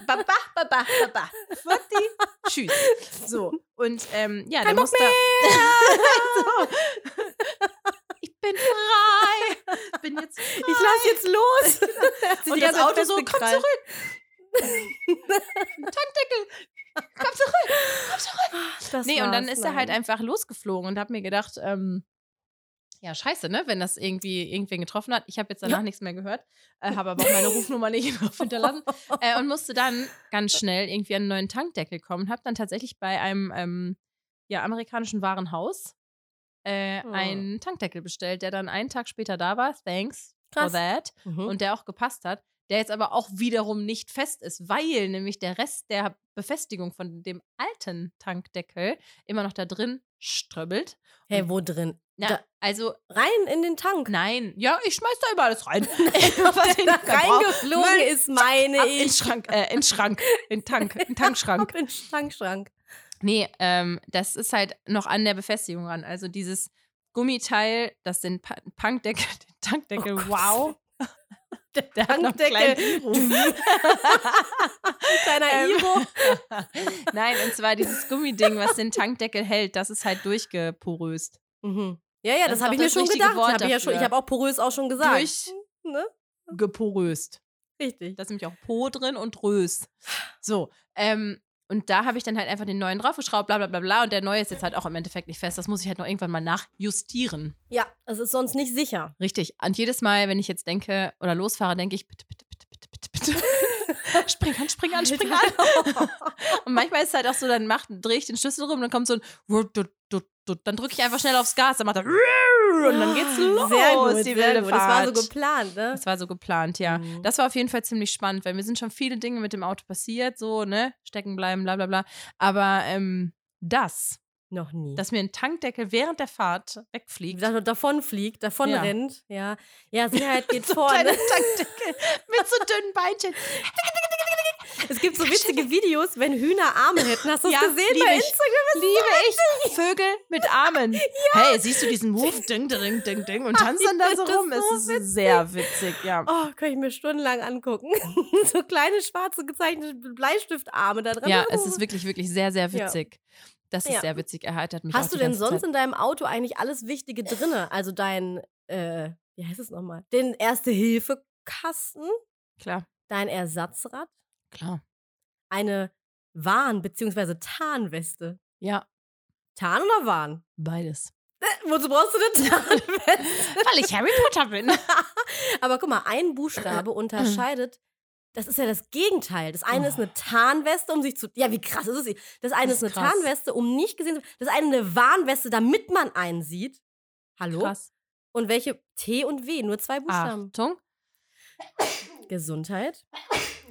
Baba, Baba, Baba. Futti. Tschüss. So. Und ähm, ja, der Bock muss da. so. Ich bin frei. Bin jetzt frei. Ich lass jetzt los. Und die das Auto so, komm zurück. Tankdeckel. Komm zurück. Komm zurück. Das Nee, und dann ist er halt einfach losgeflogen und hab mir gedacht, ähm, ja, scheiße, ne, wenn das irgendwie irgendwen getroffen hat. Ich habe jetzt danach Ja. nichts mehr gehört, äh, habe aber auch meine Rufnummer nicht drauf hinterlassen äh, und musste dann ganz schnell irgendwie an einen neuen Tankdeckel kommen. Habe dann tatsächlich bei einem ähm, ja, amerikanischen Warenhaus äh, Oh. einen Tankdeckel bestellt, der dann einen Tag später da war. Thanks Krass. for that. Mhm. Und der auch gepasst hat. Der jetzt aber auch wiederum nicht fest ist, weil nämlich der Rest der Befestigung von dem alten Tankdeckel immer noch da drin ströbbelt. hey, wo drin? Na, Da, also, rein in den Tank. nein, ja, ich schmeiß da immer alles rein. Was Verbrauch- reingeflogen Müll ist, meine Ab in den ich. Schrank, äh, in den Schrank, in Tank, in den Tankschrank. In Tankschrank. Nee, ähm, das ist halt noch an der Befestigung ran. Also dieses Gummiteil, das den Punkdeckel, den Tankdeckel, Oh wow. Der Der Tankdeckel. Kleiner Ähm, Iro. Nein, und zwar dieses Gummiding, was den Tankdeckel hält, das ist halt durchgeporöst. Mhm. Ja, ja, Das das, habe ich mir schon gedacht. Wort Hab ich, ja schon, ich habe auch porös auch schon gesagt. Durch- Ne? Geporöst. Richtig. Da ist nämlich auch Po drin und Rös. So, ähm, und da habe ich dann halt einfach den neuen draufgeschraubt, bla bla bla bla. Und der neue ist jetzt halt auch im Endeffekt nicht fest. Das muss ich halt noch irgendwann mal nachjustieren. Ja, es ist sonst nicht sicher. Richtig. Und jedes Mal, wenn ich jetzt denke oder losfahre, denke ich, bitte, bitte, bitte, bitte, bitte, bitte. spring an, spring an, spring an. Und manchmal ist es halt auch so, dann macht, drehe ich den Schlüssel rum und dann kommt so ein Dut. dann drücke ich einfach schnell aufs Gas, dann macht er und dann geht's los. Sehr gut, die wilde gut. Das war so Fahrt. geplant, ne? Das war so geplant, ja. Mhm. Das war auf jeden Fall ziemlich spannend, weil mir sind schon viele Dinge mit dem Auto passiert, so, ne? Stecken bleiben, bla bla bla. Aber ähm, das, Noch nie. dass mir ein Tankdeckel während der Fahrt wegfliegt. gesagt, davon fliegt, davon Ja. rennt, ja. Ja, Sicherheit geht so vorne. Tankdeckel mit so dünnen Beinchen. Es gibt so witzige Videos, wenn Hühner Arme hätten. Hast du das Ja, gesehen bei ich. Instagram? Liebe ich Vögel mit Armen. Hey, siehst du diesen Move? Ding, ding, ding, ding. Und tanzt dann da so rum. so es ist sehr witzig, ja. Oh, kann ich mir stundenlang angucken. so kleine schwarze gezeichnete Bleistiftarme da dran. Ja, es ist wirklich, wirklich sehr, sehr Ja. witzig. Das ist Ja. sehr witzig. Er heitert mich auch Hast du denn sonst Zeit. in deinem Auto eigentlich alles Wichtige drinne? Also dein, äh, wie heißt es nochmal? Den Erste-Hilfe-Kasten, Klar, dein Ersatzrad, klar. eine Warn- bzw. Tarnweste. Ja, Tarn oder Warn? beides. Äh, wozu brauchst du eine Tarnweste? Weil ich Harry Potter bin. Aber guck mal, ein Buchstabe unterscheidet. Das ist ja das Gegenteil. Das eine ist eine Tarnweste, um sich zu. Ja, wie krass ist es? Das eine Das ist ist eine krass. Tarnweste, um nicht gesehen zu Das eine eine Warnweste, damit man einen sieht. Hallo? Krass. Und welche T und W? Nur zwei Buchstaben. Achtung. Gesundheit.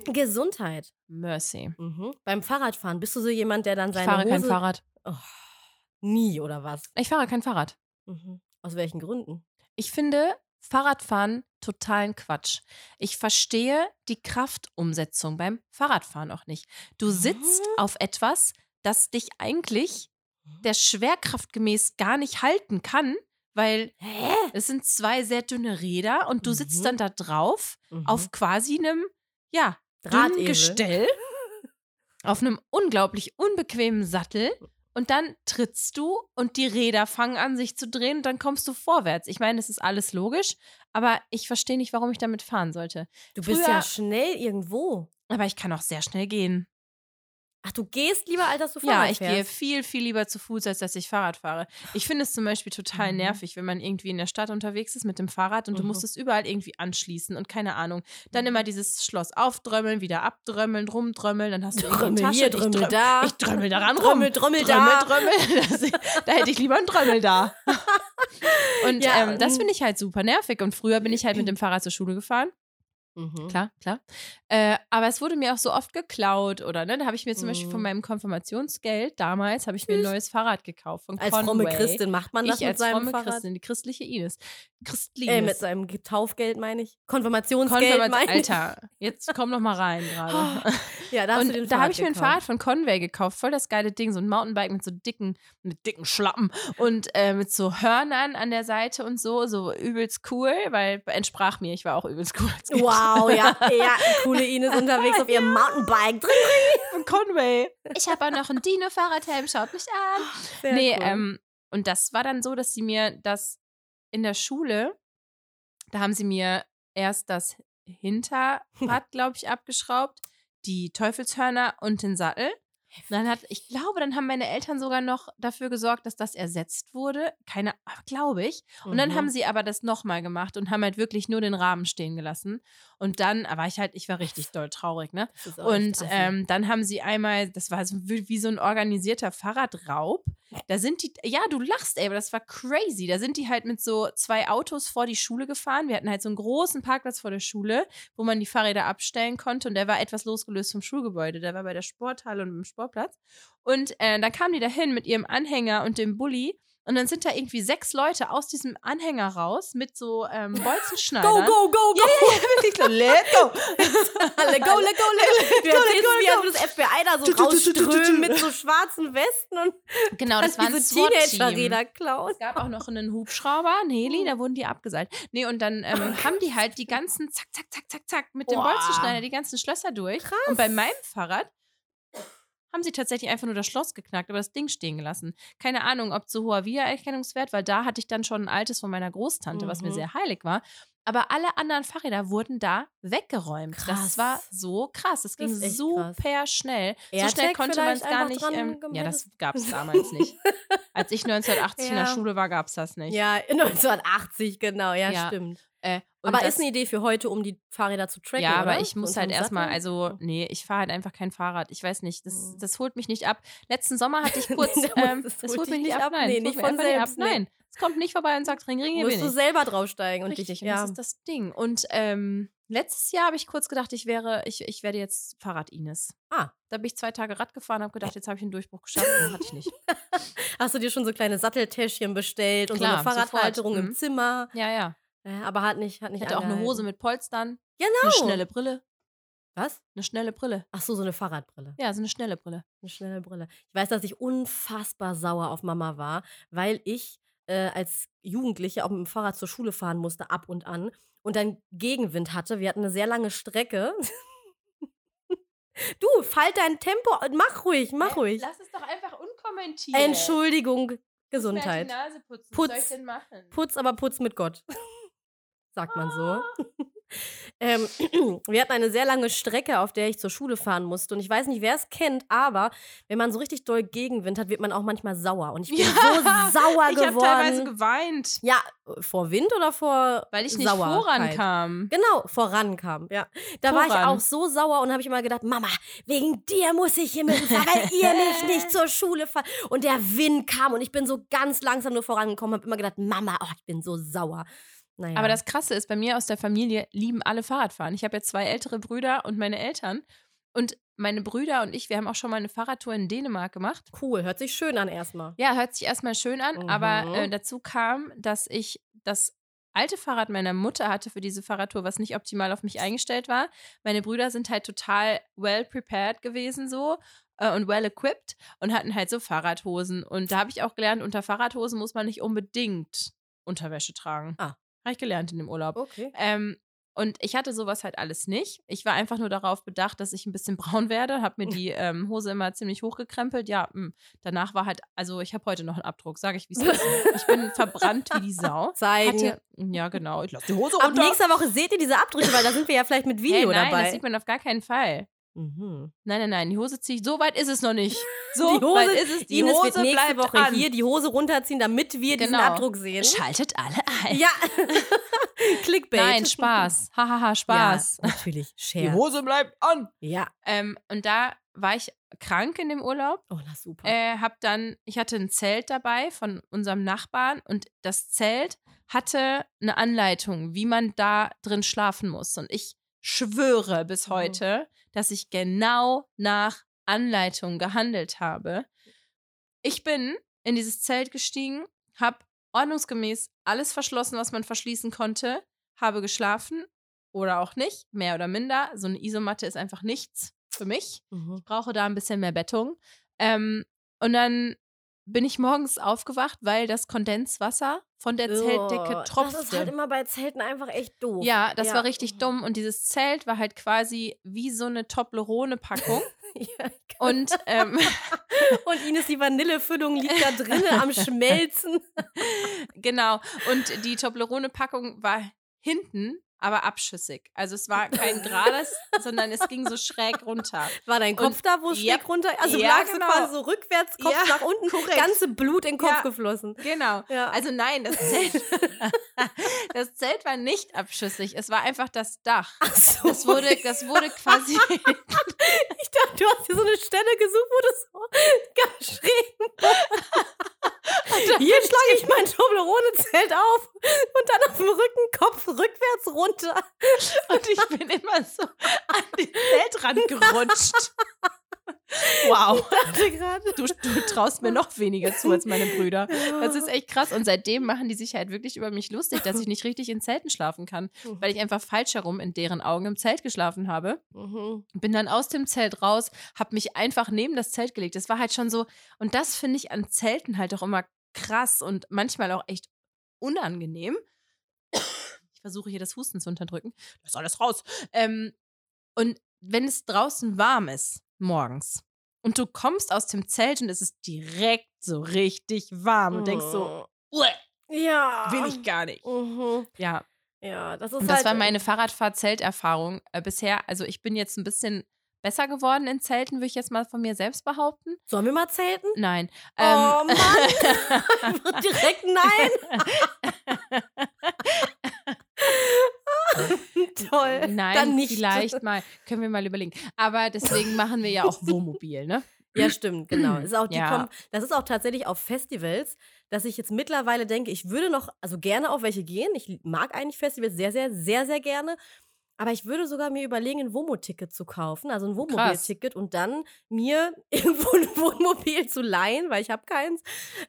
Gesundheit. Mercy. Mhm. Beim Fahrradfahren bist du so jemand, der dann Ich seine fahre Hose kein Fahrrad. nie oder was? Ich fahre kein Fahrrad. Mhm. Aus welchen Gründen? Ich finde Fahrradfahren totalen Quatsch. Ich verstehe die Kraftumsetzung beim Fahrradfahren auch nicht. Du sitzt Mhm. auf etwas, dass dich eigentlich der Schwerkraft gemäß gar nicht halten kann, weil Hä? es sind zwei sehr dünne Räder und du sitzt Mhm. dann da drauf Mhm. auf quasi einem, ja, dünnen Drahtesel. Gestell, auf einem unglaublich unbequemen Sattel und dann trittst du und die Räder fangen an, sich zu drehen und dann kommst du vorwärts. Ich meine, das ist alles logisch, aber ich verstehe nicht, warum ich damit fahren sollte. Du bist Früher- ja schnell irgendwo. Aber ich kann auch sehr schnell gehen. Ach, du gehst lieber, als dass du Ja, Fahrrad ich gehe fährst. viel, viel lieber zu Fuß, als dass ich Fahrrad fahre. Ich finde es zum Beispiel total Mhm. nervig, wenn man irgendwie in der Stadt unterwegs ist mit dem Fahrrad und du Mhm. musst es überall irgendwie anschließen und keine Ahnung. Dann Mhm. immer dieses Schloss aufdrömmeln, wieder abdrömmeln, rumdrömmeln, dann hast du irgendwie Drömmel Tasche. hier, ich Drömmel dröm- da. Ich drömmel daran rum. Drömmel, Drömmel da. Drömmel, Drömmel. Das, da hätte ich lieber einen Drömmel da. Und Ja, ähm, das mm. finde ich halt super nervig. Und früher bin ich halt mit dem Fahrrad zur Schule gefahren. Mhm. Klar, klar. Äh, aber es wurde mir auch so oft geklaut, oder? Ne? Da habe ich mir zum Beispiel von Mhm. meinem Konfirmationsgeld damals habe ich mir ein neues Fahrrad gekauft von Als Conway. fromme Christin macht man das ich mit als seinem fromme Fahrrad. Christin, die christliche Ines. Christlines. Äh, mit seinem Taufgeld meine ich. Konfirmationsgeld Konfirmat meine ich. Alter, jetzt komm noch mal rein gerade. Ja, da Und da habe ich mir ein. Fahrrad von Conway gekauft, voll das geile Ding, so ein Mountainbike mit so dicken, mit dicken Schlappen und äh, mit so Hörnern an der Seite und so, so übelst cool, weil entsprach mir, ich war auch übelst cool. als Kind. Wow, ja, ja, coole Ines unterwegs auf ihrem Mountainbike. Drin. von Conway. Ich habe auch noch ein Dino-Fahrradhelm, schaut mich an. Sehr nee, cool. ähm, und das war dann so, dass sie mir das in der Schule, da haben sie mir erst das Hinterrad, glaube ich, abgeschraubt, die Teufelshörner und den Sattel. Dann hat, ich glaube, dann haben meine Eltern sogar noch dafür gesorgt, dass das ersetzt wurde. Keine, glaube ich. Und dann Mhm. haben sie aber das nochmal gemacht und haben halt wirklich nur den Rahmen stehen gelassen. Und dann war ich halt, ich war richtig doll traurig, ne? Und ähm, dann haben sie einmal, das war so wie, wie so ein organisierter Fahrradraub. Da sind die, ja, du lachst, ey, aber das war crazy. Da sind die halt mit so zwei Autos vor die Schule gefahren. Wir hatten halt so einen großen Parkplatz vor der Schule, wo man die Fahrräder abstellen konnte. Und der war etwas losgelöst vom Schulgebäude. Der war bei der Sporthalle und im Sportplatz. Und äh, dann kamen die dahin mit ihrem Anhänger und dem Bulli. Und dann sind da irgendwie sechs Leute aus diesem Anhänger raus mit so ähm, Bolzenschneidern. Go, go, go, go! So, let's go. Let go, let go, let go. Let go, wie das FBI da so rausströmen mit so schwarzen Westen und Genau, das dann war ein diese SWAT-Team. Teenager-Räder klauen. Es gab auch noch einen Hubschrauber, einen Heli, da wurden die abgeseilt. Nee, und dann ähm, haben die halt die ganzen, zack, zack, zack, zack, zack, mit dem. Bolzenschneider die ganzen Schlösser durch. Und bei meinem Fahrrad haben sie tatsächlich einfach nur das Schloss geknackt, aber das Ding stehen gelassen. Keine Ahnung, ob zu hoher Wiedererkennungswert, weil da hatte ich dann schon ein altes von meiner Großtante, was mir Mhm. sehr heilig war. Aber alle anderen Fahrräder wurden da weggeräumt. Krass. Das war so krass. Das, ging super krass. schnell. so schnell konnte man es gar nicht. Ähm, ja, das gab es damals nicht. Als ich 1980 in der Ja. Schule war, gab es das nicht. Ja, 1980, genau, ja, Ja. stimmt. Äh, und Aber das, ist eine Idee für heute, um die Fahrräder zu tracken, Ja, aber oder? ich muss So halt erstmal, also, nee, ich fahre halt einfach kein Fahrrad. Ich weiß nicht, das, Mhm. das holt mich nicht ab. Letzten Sommer hatte ich kurz, ähm, das das holt mich nicht ab. ab. Nein, Nee, nicht von selbst, nee. Nein, es kommt nicht vorbei und sagt, Ring, Ring, hier musst du selber draufsteigen und Richtig, dich, und ja. das ist das Ding. Und ähm, letztes Jahr habe ich kurz gedacht, ich wäre, ich, ich werde jetzt Fahrrad-Ines. Ah. Da bin ich zwei Tage Rad gefahren, habe gedacht, jetzt habe ich einen Durchbruch geschafft. Und hatte ich nicht. Hast du dir schon so kleine Satteltäschchen bestellt und so Klar, eine Fahrradhalterung sofort. im Mhm. Zimmer? Ja, ja. Ja, aber hat nicht, hat Ich nicht hatte auch eine Hose mit Polstern, Genau. eine schnelle Brille. Was? Eine schnelle Brille. Ach so, so eine Fahrradbrille. Ja, so eine schnelle Brille. Eine schnelle Brille. Ich weiß, dass ich unfassbar sauer auf Mama war, weil ich äh, als Jugendliche auch mit dem Fahrrad zur Schule fahren musste, ab und an. Und dann Gegenwind hatte. Wir hatten eine sehr lange Strecke. du, fall dein Tempo. Mach ruhig, mach ruhig. Lass es doch einfach unkommentiert. Entschuldigung, Die Gesundheit. Nase putzen. Putz. Was soll ich denn machen? Putz, aber putz mit Gott. Sagt man so. Ähm, wir hatten eine sehr lange Strecke, auf der ich zur Schule fahren musste. Und ich weiß nicht, wer es kennt, aber wenn man so richtig doll Gegenwind hat, wird man auch manchmal sauer. Und ich bin Ja, so sauer ich habe teilweise geworden. geweint, Ja, vor Wind oder vor weil ich nicht Sauerkeit? vorankam. Genau, vorankam, ja. Da war ich Voran. auch so sauer und habe ich immer gedacht, Mama, wegen dir muss ich hier mit weil ihr mich nicht zur Schule fahrt. Und der Wind kam und ich bin so ganz langsam nur vorangekommen, habe immer gedacht, Mama, oh, ich bin so sauer. Naja. Aber das Krasse ist, bei mir aus der Familie lieben alle Fahrradfahren. Ich habe jetzt zwei ältere Brüder und meine Eltern. Und meine Brüder und ich, wir haben auch schon mal eine Fahrradtour in Dänemark gemacht. cool, hört sich schön an erstmal. Ja, hört sich erstmal schön an, aber Mhm. äh, dazu kam, dass ich das alte Fahrrad meiner Mutter hatte für diese Fahrradtour, was nicht optimal auf mich eingestellt war. Meine Brüder sind halt total well prepared gewesen so. äh, und well equipped und hatten halt so Fahrradhosen. Und da habe ich auch gelernt, unter Fahrradhosen muss man nicht unbedingt Unterwäsche tragen. Ah. Habe ich gelernt in dem Urlaub. Okay. Ähm, und ich hatte sowas halt alles nicht. Ich war einfach nur darauf bedacht, dass ich ein bisschen braun werde. Habe mir die ähm, Hose immer ziemlich hochgekrempelt. Ja, mh. danach war halt, also ich habe heute noch einen Abdruck, sage ich, wie es ist. Ich bin verbrannt wie die Sau. Zeigen. Hatte, ja, genau. Ich lasse die Hose Ab runter. nächster Woche seht ihr diese Abdrücke, weil da sind wir ja vielleicht mit hey, Video nein, dabei. das sieht man auf gar keinen Fall. Mhm. Nein, nein, nein, die Hose ziehe ich. So weit ist es noch nicht. So die Hose, weit ist es. Die Ines Hose wird nächste bleibt Woche an. hier die Hose runterziehen, damit wir diesen Genau. Abdruck sehen. Schaltet alle ein. Ja. Clickbait. Nein, Spaß. Hahaha, Spaß. Ja, natürlich. Die Scherz. Hose bleibt an. Ja. Ähm, und da war ich krank in dem Urlaub. Oh, na super. Äh, hab dann, ich hatte ein Zelt dabei von unserem Nachbarn und das Zelt hatte eine Anleitung, wie man da drin schlafen muss. Und ich schwöre bis Mhm. heute, dass ich genau nach Anleitung gehandelt habe. Ich bin in dieses Zelt gestiegen, habe ordnungsgemäß alles verschlossen, was man verschließen konnte, habe geschlafen oder auch nicht, mehr oder minder. So eine Isomatte ist einfach nichts für mich Mhm. brauche da ein bisschen mehr Bettung. Ähm, und dann bin ich morgens aufgewacht, weil das Kondenswasser von der Zeltdecke Oh, tropfte. Das ist halt immer bei Zelten einfach echt doof. ja, das war richtig dumm. Und dieses Zelt war halt quasi wie so eine Toblerone-Packung. Ja, und ähm, Und Ines, die Vanillefüllung liegt da drinnen am Schmelzen. genau. Und die Toblerone-Packung war hinten, aber abschüssig. Also es war kein gerades, sondern es ging so schräg runter. War dein Kopf Und- da, wo es ja, schräg runter? Also ja, lagst genau. du quasi so rückwärts, Kopf Ja, nach unten, korrekt. ganze Blut in den Kopf Ja. geflossen. Genau. Ja. Also nein, das Zelt, das Zelt war nicht abschüssig. Es war einfach das Dach. Ach so. Das wurde, das wurde quasi. Ich dachte, du hast dir so eine Stelle gesucht, wo du so ganz schräg. Hier schlage ich mein Toblerone-Zelt auf und dann auf dem Rücken, Kopf rückwärts runter. Und ich bin immer so an den Zeltrand gerutscht. Wow. Du, du traust mir noch weniger zu als meine Brüder. Das ist echt krass. Und seitdem machen die sich halt wirklich über mich lustig, dass ich nicht richtig in Zelten schlafen kann, weil ich einfach falsch herum in deren Augen im Zelt geschlafen habe. Mhm. Bin dann aus dem Zelt raus, habe mich einfach neben das Zelt gelegt. Das war halt schon so, und das finde ich an Zelten halt auch immer krass und manchmal auch echt unangenehm. Ich versuche hier das Husten zu unterdrücken. Lass alles raus. Ähm, und wenn es draußen warm ist, morgens, und du kommst aus dem Zelt und es ist direkt so richtig warm und denkst so, "Uäh, Ja. will ich gar nicht. Mhm. Ja, Ja, das ist und halt. das war meine Fahrradfahr-Zelterfahrung äh, bisher. Also ich bin jetzt ein bisschen besser geworden in Zelten, würde ich jetzt mal von mir selbst behaupten. Sollen wir mal zelten? Nein. Oh Ähm, Mann! Direkt nein! Toll. Nein, Dann nicht. vielleicht mal. Können wir mal überlegen. Aber deswegen machen wir ja auch Wohnmobil, ne? Ja, stimmt, genau. Das ist auch, die Ja. das ist auch tatsächlich auf Festivals, dass ich jetzt mittlerweile denke, ich würde noch, also gerne auf welche gehen. Ich mag eigentlich Festivals sehr, sehr, sehr, sehr gerne. Aber ich würde sogar mir überlegen, ein Wohnmobil-Ticket zu kaufen, also ein Wohnmobil-Ticket und dann mir irgendwo ein Wohnmobil zu leihen, weil ich habe keins.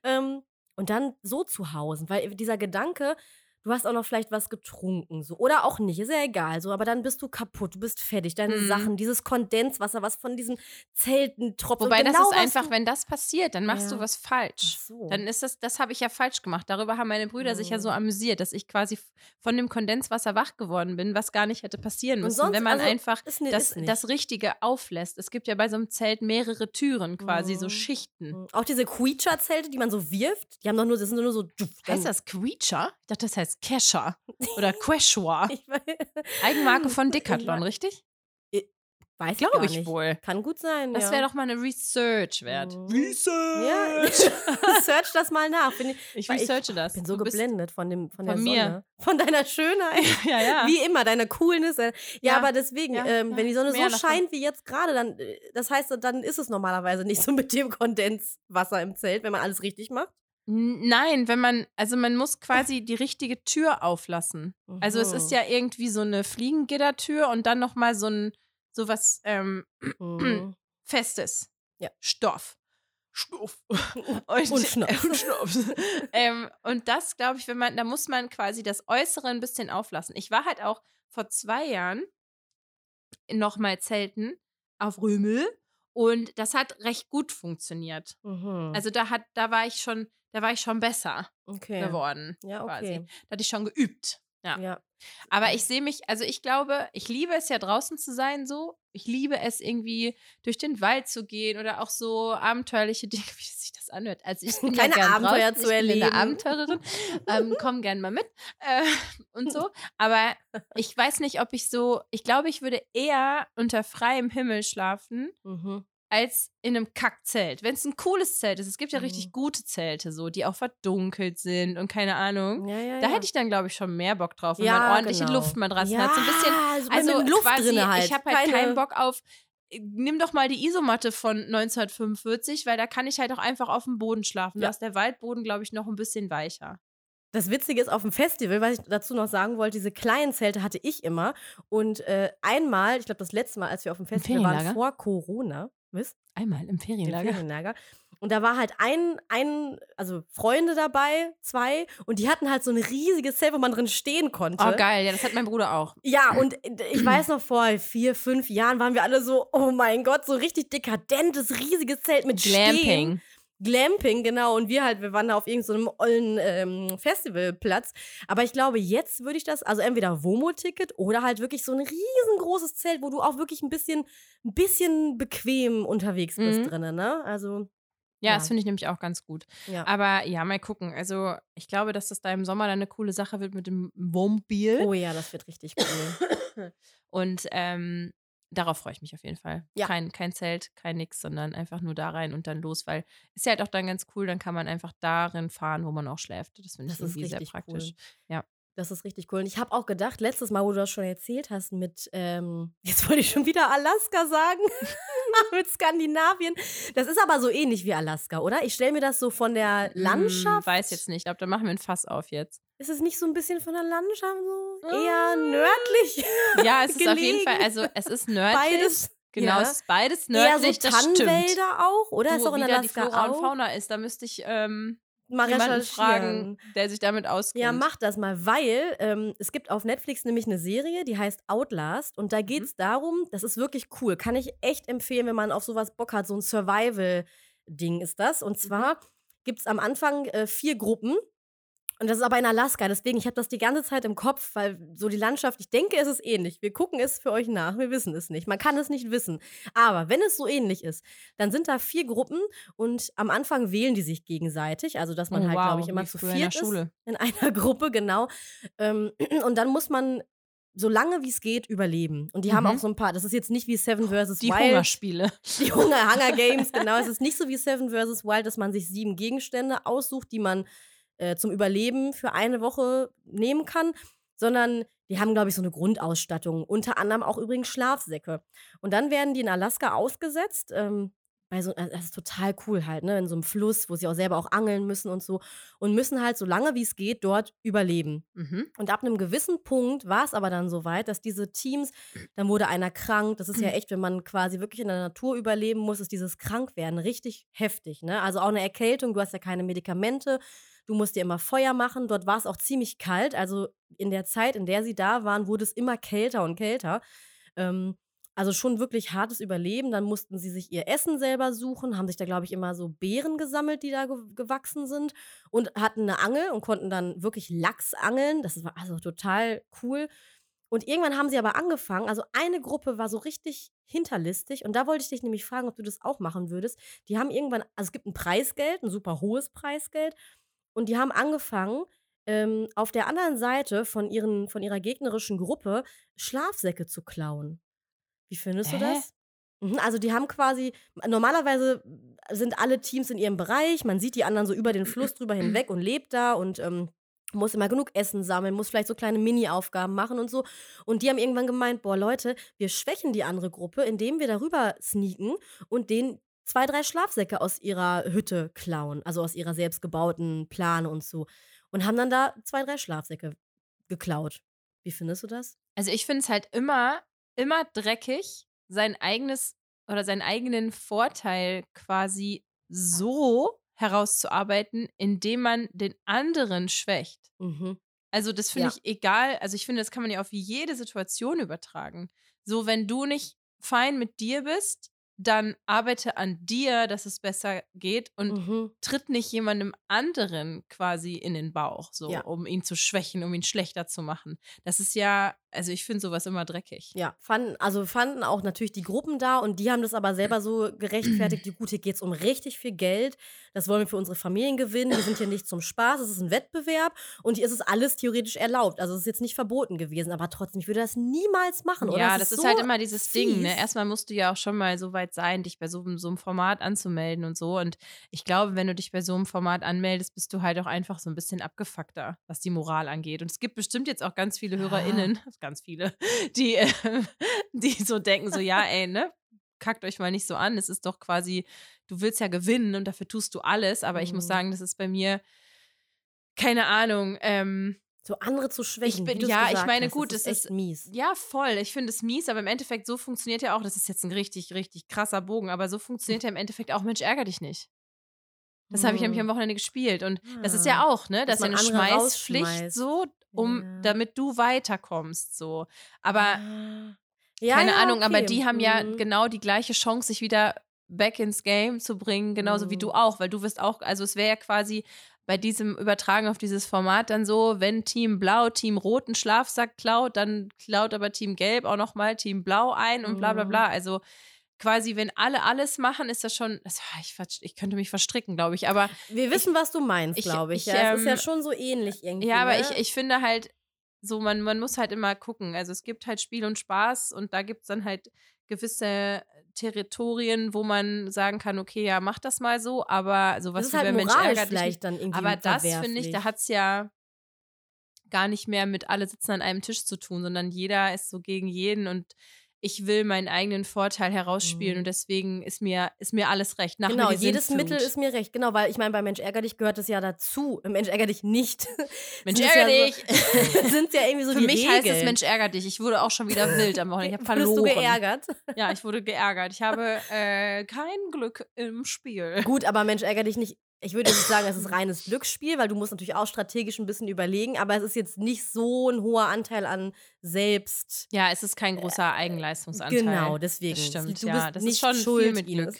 Ähm, und dann so zu hausen, weil dieser Gedanke, du hast auch noch vielleicht was getrunken, so oder auch nicht, ist ja egal, so, aber dann bist du kaputt, du bist fertig, deine Mhm. Sachen, dieses Kondenswasser, was von diesen Zelten tropft. Wobei das genau ist was einfach, wenn das passiert, dann machst Ja. du was falsch. So. Dann ist das, das habe ich ja falsch gemacht. Darüber haben meine Brüder sich ja so Mhm. amüsiert, dass ich quasi von dem Kondenswasser wach geworden bin, was gar nicht hätte passieren müssen, sonst- wenn man also, einfach ist ni- das, ist das Richtige auflässt. Es gibt ja bei so einem Zelt mehrere Türen quasi, so Mhm. Schichten. Mhm. Auch diese Queecher-Zelte, die man so wirft, die haben doch nur, das sind nur so. Heißt das Queecher? Ich dachte, das heißt Kescher oder Quechua. Ich Eigenmarke von Ich Decathlon, richtig? weiß Glaube gar ich nicht. wohl. Kann gut sein. Das ja. wäre doch mal eine Research wert. Mhm. Research! Ja, search das mal nach. Bin ich Ich weil ich researche das. bin so Du geblendet von, dem, von, der Von mir. Sonne. Von deiner Schönheit. Ja, ja. Wie immer, deiner Coolness. Ja, Ja, aber deswegen, ja, ähm, ja, wenn die Sonne mehr so davon. scheint wie jetzt gerade, dann, äh, das heißt, dann ist es normalerweise nicht so mit dem Kondenswasser im Zelt, wenn man alles richtig macht. Nein, wenn man, also man muss quasi die richtige Tür auflassen. Also es ist ja irgendwie so eine Fliegengittertür und dann nochmal so ein, so was ähm, Mhm. Festes. Ja. Stoff. Stoff. Und Schnaps. Und, Schnaps. ähm, und das, glaube ich, wenn man, da muss man quasi das Äußere ein bisschen auflassen. Ich war halt auch vor zwei Jahren nochmal zelten auf Römel Und das hat recht gut funktioniert. Mhm. Also da hat, da war ich schon, da war ich schon besser okay. geworden. Ja, Quasi. okay. Da hatte ich schon geübt. Ja. Ja. Aber ich sehe mich, also ich glaube, ich liebe es ja draußen zu sein so. Ich liebe es irgendwie durch den Wald zu gehen oder auch so abenteuerliche Dinge, wie sich das anhört. Also ich bin Keine ja Abenteuer draußen, zu ich bin erleben. eine Abenteurerin. ähm, komm gern mal mit äh, und so. Aber ich weiß nicht, ob ich so, ich glaube, ich würde eher unter freiem Himmel schlafen, Mhm. Als in einem Kackzelt. Wenn es ein cooles Zelt ist, es gibt ja richtig Mhm. gute Zelte, so, die auch verdunkelt sind und keine Ahnung. Ja, ja, Da ja. hätte ich dann, glaube ich, schon mehr Bock drauf, wenn Ja, man ordentliche genau. Luftmatratzen ja, hat. So ein bisschen, so also Luft quasi, halt. ich habe halt Keine- keinen Bock auf, äh, nimm doch mal die Isomatte von 1945, weil da kann ich halt auch einfach auf dem Boden schlafen. Da ist der Waldboden, glaube ich, noch ein bisschen weicher. Das Witzige ist, auf dem Festival, was ich dazu noch sagen wollte, diese kleinen Zelte hatte ich immer. Und äh, einmal, ich glaube, das letzte Mal, als wir auf dem Festival waren, vor Corona, wisst Einmal im im Ferienlager. Ferienlager. Und da war halt ein, ein, also Freunde dabei, zwei, und die hatten halt so ein riesiges Zelt, wo man drin stehen konnte. Oh, geil. Ja, das hat mein Bruder auch. Ja, und ich weiß noch, vor vier, fünf Jahren waren wir alle so, oh mein Gott, so richtig dekadentes, riesiges Zelt mit Stehen. Glamping. Genau. Und wir halt, wir waren da auf irgendeinem so ollen ähm, Festivalplatz. Aber ich glaube, jetzt würde ich das, also entweder Womo-Ticket oder halt wirklich so ein riesengroßes Zelt, wo du auch wirklich ein bisschen, ein bisschen bequem unterwegs bist Mhm. drinnen, ne? Also, Ja, Ja. das finde ich nämlich auch ganz gut. ja. Aber ja, mal gucken. Also, ich glaube, dass das da im Sommer dann eine coole Sache wird mit dem Wohnmobil. Oh ja, das wird richtig cool. Und ähm, darauf freue ich mich auf jeden Fall. Ja. Kein, kein Zelt, kein nix, sondern einfach nur da rein und dann los, weil ist ja halt auch dann ganz cool, dann kann man einfach darin fahren, wo man auch schläft. Das finde ich Das ist irgendwie sehr praktisch. cool. Das ist richtig cool. Und ich habe auch gedacht, letztes Mal, wo du das schon erzählt hast, mit, ähm, jetzt wollte ich schon wieder Alaska sagen, mit Skandinavien. Das ist aber so ähnlich wie Alaska, oder? Ich stelle mir das so von der Landschaft. Hm, weiß jetzt nicht. Ich glaube, da machen wir ein Fass auf jetzt. Ist es nicht so ein bisschen von der Landschaft so Ah. eher nördlich? Ja, es ist auf jeden? Fall, also es ist nördlich. Beides. Genau, ja. es ist beides Eher nördlich, so das stimmt. Tannenwälder auch, oder? Du, ist auch in da die Alaska Flora und auch? Fauna ist, da müsste ich ähm, Mal jemanden fragen, der sich damit auskennt. Ja, mach das mal, weil ähm, es gibt auf Netflix nämlich eine Serie, die heißt Outlast. Und Mhm. da geht es darum, das ist wirklich cool. Kann ich echt empfehlen, wenn man auf sowas Bock hat. So ein Survival-Ding ist das. Mhm. Und zwar gibt es am Anfang äh, vier Gruppen. Und das ist aber in Alaska. Deswegen, ich habe das die ganze Zeit im Kopf, weil so die Landschaft, ich denke, es ist ähnlich. Wir gucken es für euch nach. Wir wissen es nicht. Man kann es nicht wissen. Aber wenn es so ähnlich ist, dann sind da vier Gruppen und am Anfang wählen die sich gegenseitig. Also, dass man oh, halt, wow, glaube ich, immer zu früher in viert ist Schule. in einer Gruppe, genau. Ähm, und dann muss man so lange wie es geht überleben. Und die haben Mhm. auch so ein paar, das ist jetzt nicht wie Seven vs. Die Wild. Hungerspiele. Die Hunger, Hunger Games, genau. Es ist nicht so wie Seven vs. Wild, dass man sich sieben Gegenstände aussucht, die man äh, zum Überleben für eine Woche nehmen kann, sondern die haben, glaube ich, so eine Grundausstattung. Unter anderem auch übrigens Schlafsäcke. Und dann werden die in Alaska ausgesetzt. Ähm, bei so, also das ist total cool halt, ne? In so einem Fluss, wo sie auch selber auch angeln müssen und so. Und müssen halt so lange wie es geht dort überleben. Mhm. Und ab einem gewissen Punkt war es aber dann so weit, dass diese Teams, dann wurde einer krank. Das ist ja echt, wenn man quasi wirklich in der Natur überleben muss, ist dieses Krankwerden richtig heftig. Ne? Also auch eine Erkältung, du hast ja keine Medikamente, du musst dir immer Feuer machen. Dort war es auch ziemlich kalt. Also in der Zeit, in der sie da waren, wurde es immer kälter und kälter. Ähm, also schon wirklich hartes Überleben. Dann mussten sie sich ihr Essen selber suchen, haben sich da, glaube ich, immer so Beeren gesammelt, die da ge gewachsen sind und hatten eine Angel und konnten dann wirklich Lachs angeln. Das war also total cool. Und irgendwann haben sie aber angefangen, also eine Gruppe war so richtig hinterlistig und da wollte ich dich nämlich fragen, ob du das auch machen würdest. Die haben irgendwann, also es gibt ein Preisgeld, ein super hohes Preisgeld und die haben angefangen, ähm, auf der anderen Seite von, ihren, von ihrer gegnerischen Gruppe Schlafsäcke zu klauen. Wie findest du Hä? das? Mhm, Also die haben quasi, normalerweise sind alle Teams in ihrem Bereich, man sieht die anderen so über den Fluss drüber hinweg und lebt da und ähm, muss immer genug Essen sammeln, muss vielleicht so kleine Mini-Aufgaben machen und so. Und die haben irgendwann gemeint, boah Leute, wir schwächen die andere Gruppe, indem wir darüber sneaken und denen zwei, drei Schlafsäcke aus ihrer Hütte klauen, also aus ihrer selbstgebauten Plane und so. Und haben dann da zwei, drei Schlafsäcke geklaut. Wie findest du das? Also ich finde es halt immer, immer dreckig, sein eigenes oder seinen eigenen Vorteil quasi so herauszuarbeiten, indem man den anderen schwächt. Mhm. Also das finde Ja. ich egal. Also ich finde, das kann man ja auf jede Situation übertragen. So, wenn du nicht fein mit dir bist, dann arbeite an dir, dass es besser geht und Mhm. tritt nicht jemandem anderen quasi in den Bauch, so Ja. um ihn zu schwächen, um ihn schlechter zu machen. Das ist ja, also ich finde sowas immer dreckig. Ja, fanden, also fanden auch natürlich die Gruppen da und die haben das aber selber so gerechtfertigt, die gut, hier geht es um richtig viel Geld. Das wollen wir für unsere Familien gewinnen. Wir sind hier nicht zum Spaß, es ist ein Wettbewerb und hier ist es alles theoretisch erlaubt. Also es ist jetzt nicht verboten gewesen, aber trotzdem, ich würde das niemals machen. Oder? Ja, Das das ist so halt immer dieses Ding. Ne? fies. Erstmal musst du ja auch schon mal so weit sein, dich bei so, einem- so einem Format anzumelden und so. Und ich glaube, wenn du dich bei so einem Format anmeldest, bist du halt auch einfach so ein bisschen abgefuckter, was die Moral angeht. Und es gibt bestimmt jetzt auch ganz viele. HörerInnen, ganz viele, die, äh, die so denken, so, ja, ey, ne? Kackt euch mal nicht so an. Es ist doch quasi, du willst ja gewinnen und dafür tust du alles. Aber ich muss Mhm. sagen, das ist bei mir, keine Ahnung, ähm, So andere zu schwächen. bin- wie du's ja, ich meine, hast, gut, das ist es echt ist- mies. Ja, voll. Ich finde es mies, aber im Endeffekt, so funktioniert ja auch, das ist jetzt ein richtig, richtig krasser Bogen, aber so funktioniert ja im Endeffekt auch, Mensch, ärger dich nicht. Das habe ich nämlich am Wochenende gespielt. Und das ist ja Ah. auch, ne? Das ist ja eine Schmeißpflicht, so, um, Ja. damit du weiterkommst. So. Aber Ah. Ja, keine ja, Ahnung, aber okay. die haben ja Mhm. genau die gleiche Chance, sich wieder back ins Game zu bringen, genauso wie Mhm. du auch, weil du wirst auch, also es wäre ja quasi bei diesem Übertragen auf dieses Format dann so, wenn Team Blau Team Rot einen Schlafsack klaut, dann klaut aber Team Gelb auch nochmal Team Blau ein und bla bla Mhm. bla. Also quasi, wenn alle alles machen, ist das schon, das, ich, verst- ich könnte mich verstricken, glaube ich, aber Wir wissen, was du meinst, ich- glaube ich. ich, ja, es ist ja ähm, schon so ähnlich irgendwie. ja, aber ne? ich, ich finde halt, so, man, man muss halt immer gucken. Also es gibt halt Spiel und Spaß und da gibt es dann halt gewisse Territorien, wo man sagen kann, okay, ja, mach das mal so, aber sowas das ist wie halt Mensch moralisch ärgert vielleicht dann irgendwie Aber das finde ich, da hat es ja gar nicht mehr mit alle sitzen an einem Tisch zu tun, sondern jeder ist so gegen jeden und ich will meinen eigenen Vorteil herausspielen Mhm. und deswegen ist mir, ist mir alles recht. Nach genau, jedes Sintflut. Mittel ist mir recht. Genau, weil ich meine, bei Mensch ärger dich gehört es ja dazu. Mensch ärger dich nicht. Mensch, ärger ja dich. So, sind ja irgendwie so Für die mich Regeln. heißt es Mensch, ärger dich. Ich wurde auch schon wieder wild am Wochenende. Ich habe Wurdest verloren. du geärgert? Ja, ich wurde geärgert. Ich habe äh, kein Glück im Spiel. Gut, aber Mensch ärger dich nicht. Ich würde nicht sagen, es ist reines Glücksspiel, weil du musst natürlich auch strategisch ein bisschen überlegen, aber es ist jetzt nicht so ein hoher Anteil an Selbst. Ja, es ist kein großer Eigenleistungsanteil. Genau, deswegen. Das stimmt, du ja. bist Das nicht ist schon schuld, viel mit Glück.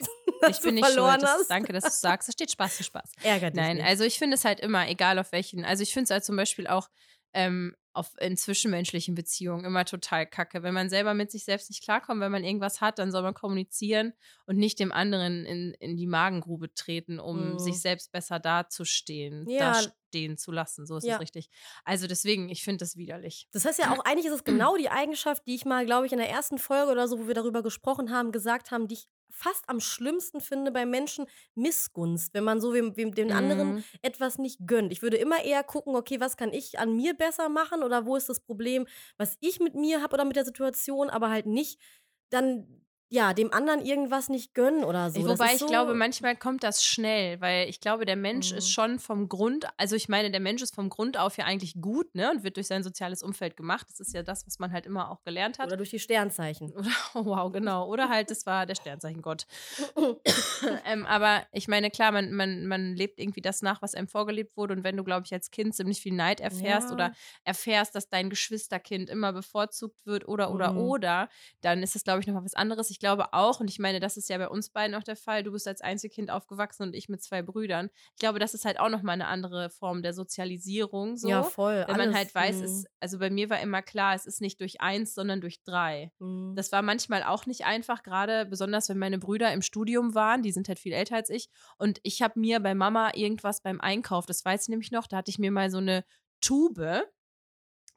Ich bin nicht verloren schuld. Das, danke, dass du sagst. Da steht Spaß für Spaß. Ärger dich Nein, nicht. also ich finde es halt immer, egal auf welchen. Also ich finde es halt zum Beispiel auch ähm, auf, in zwischenmenschlichen Beziehungen immer total kacke. Wenn man selber mit sich selbst nicht klarkommt, wenn man irgendwas hat, dann soll man kommunizieren und nicht dem anderen in, in die Magengrube treten, um Mhm. sich selbst besser dazustehen, Ja. dastehen zu lassen. So ist Ja. es richtig. Also deswegen, ich finde das widerlich. Das heißt ja auch, eigentlich ist es genau die Eigenschaft, die ich mal, glaube ich, in der ersten Folge oder so, wo wir darüber gesprochen haben, gesagt haben, die ich fast am schlimmsten finde bei Menschen, Missgunst, wenn man so wem, wem den anderen Mhm. etwas nicht gönnt. Ich würde immer eher gucken, okay, was kann ich an mir besser machen oder wo ist das Problem, was ich mit mir habe oder mit der Situation, aber halt nicht dann ja, dem anderen irgendwas nicht gönnen oder so. Wobei ich so, glaube, manchmal kommt das schnell, weil ich glaube, der Mensch Mhm. ist schon vom Grund, also ich meine, der Mensch ist vom Grund auf ja eigentlich gut, ne, und wird durch sein soziales Umfeld gemacht. Das ist ja das, was man halt immer auch gelernt hat. oder durch die Sternzeichen. Oder, oh, wow, genau. Oder halt, das war der Sternzeichengott. ähm, aber ich meine, klar, man, man, man lebt irgendwie das nach, was einem vorgelebt wurde. Und wenn du, glaube ich, als Kind ziemlich viel Neid erfährst Ja. oder erfährst, dass dein Geschwisterkind immer bevorzugt wird oder, oder, Mhm. oder, dann ist das, glaube ich, nochmal was anderes. Ich glaube auch, und ich meine, das ist ja bei uns beiden auch der Fall, du bist als Einzelkind aufgewachsen und ich mit zwei Brüdern. Ich glaube, das ist halt auch nochmal eine andere Form der Sozialisierung. So. ja, voll. wenn man halt weiß, mhm. es, also bei mir war immer klar, es ist nicht durch eins, sondern durch drei. Mhm. Das war manchmal auch nicht einfach, gerade besonders wenn meine Brüder im Studium waren, die sind halt viel älter als ich. Und ich habe mir bei Mama irgendwas beim Einkauf, das weiß ich nämlich noch, da hatte ich mir mal so eine Tube,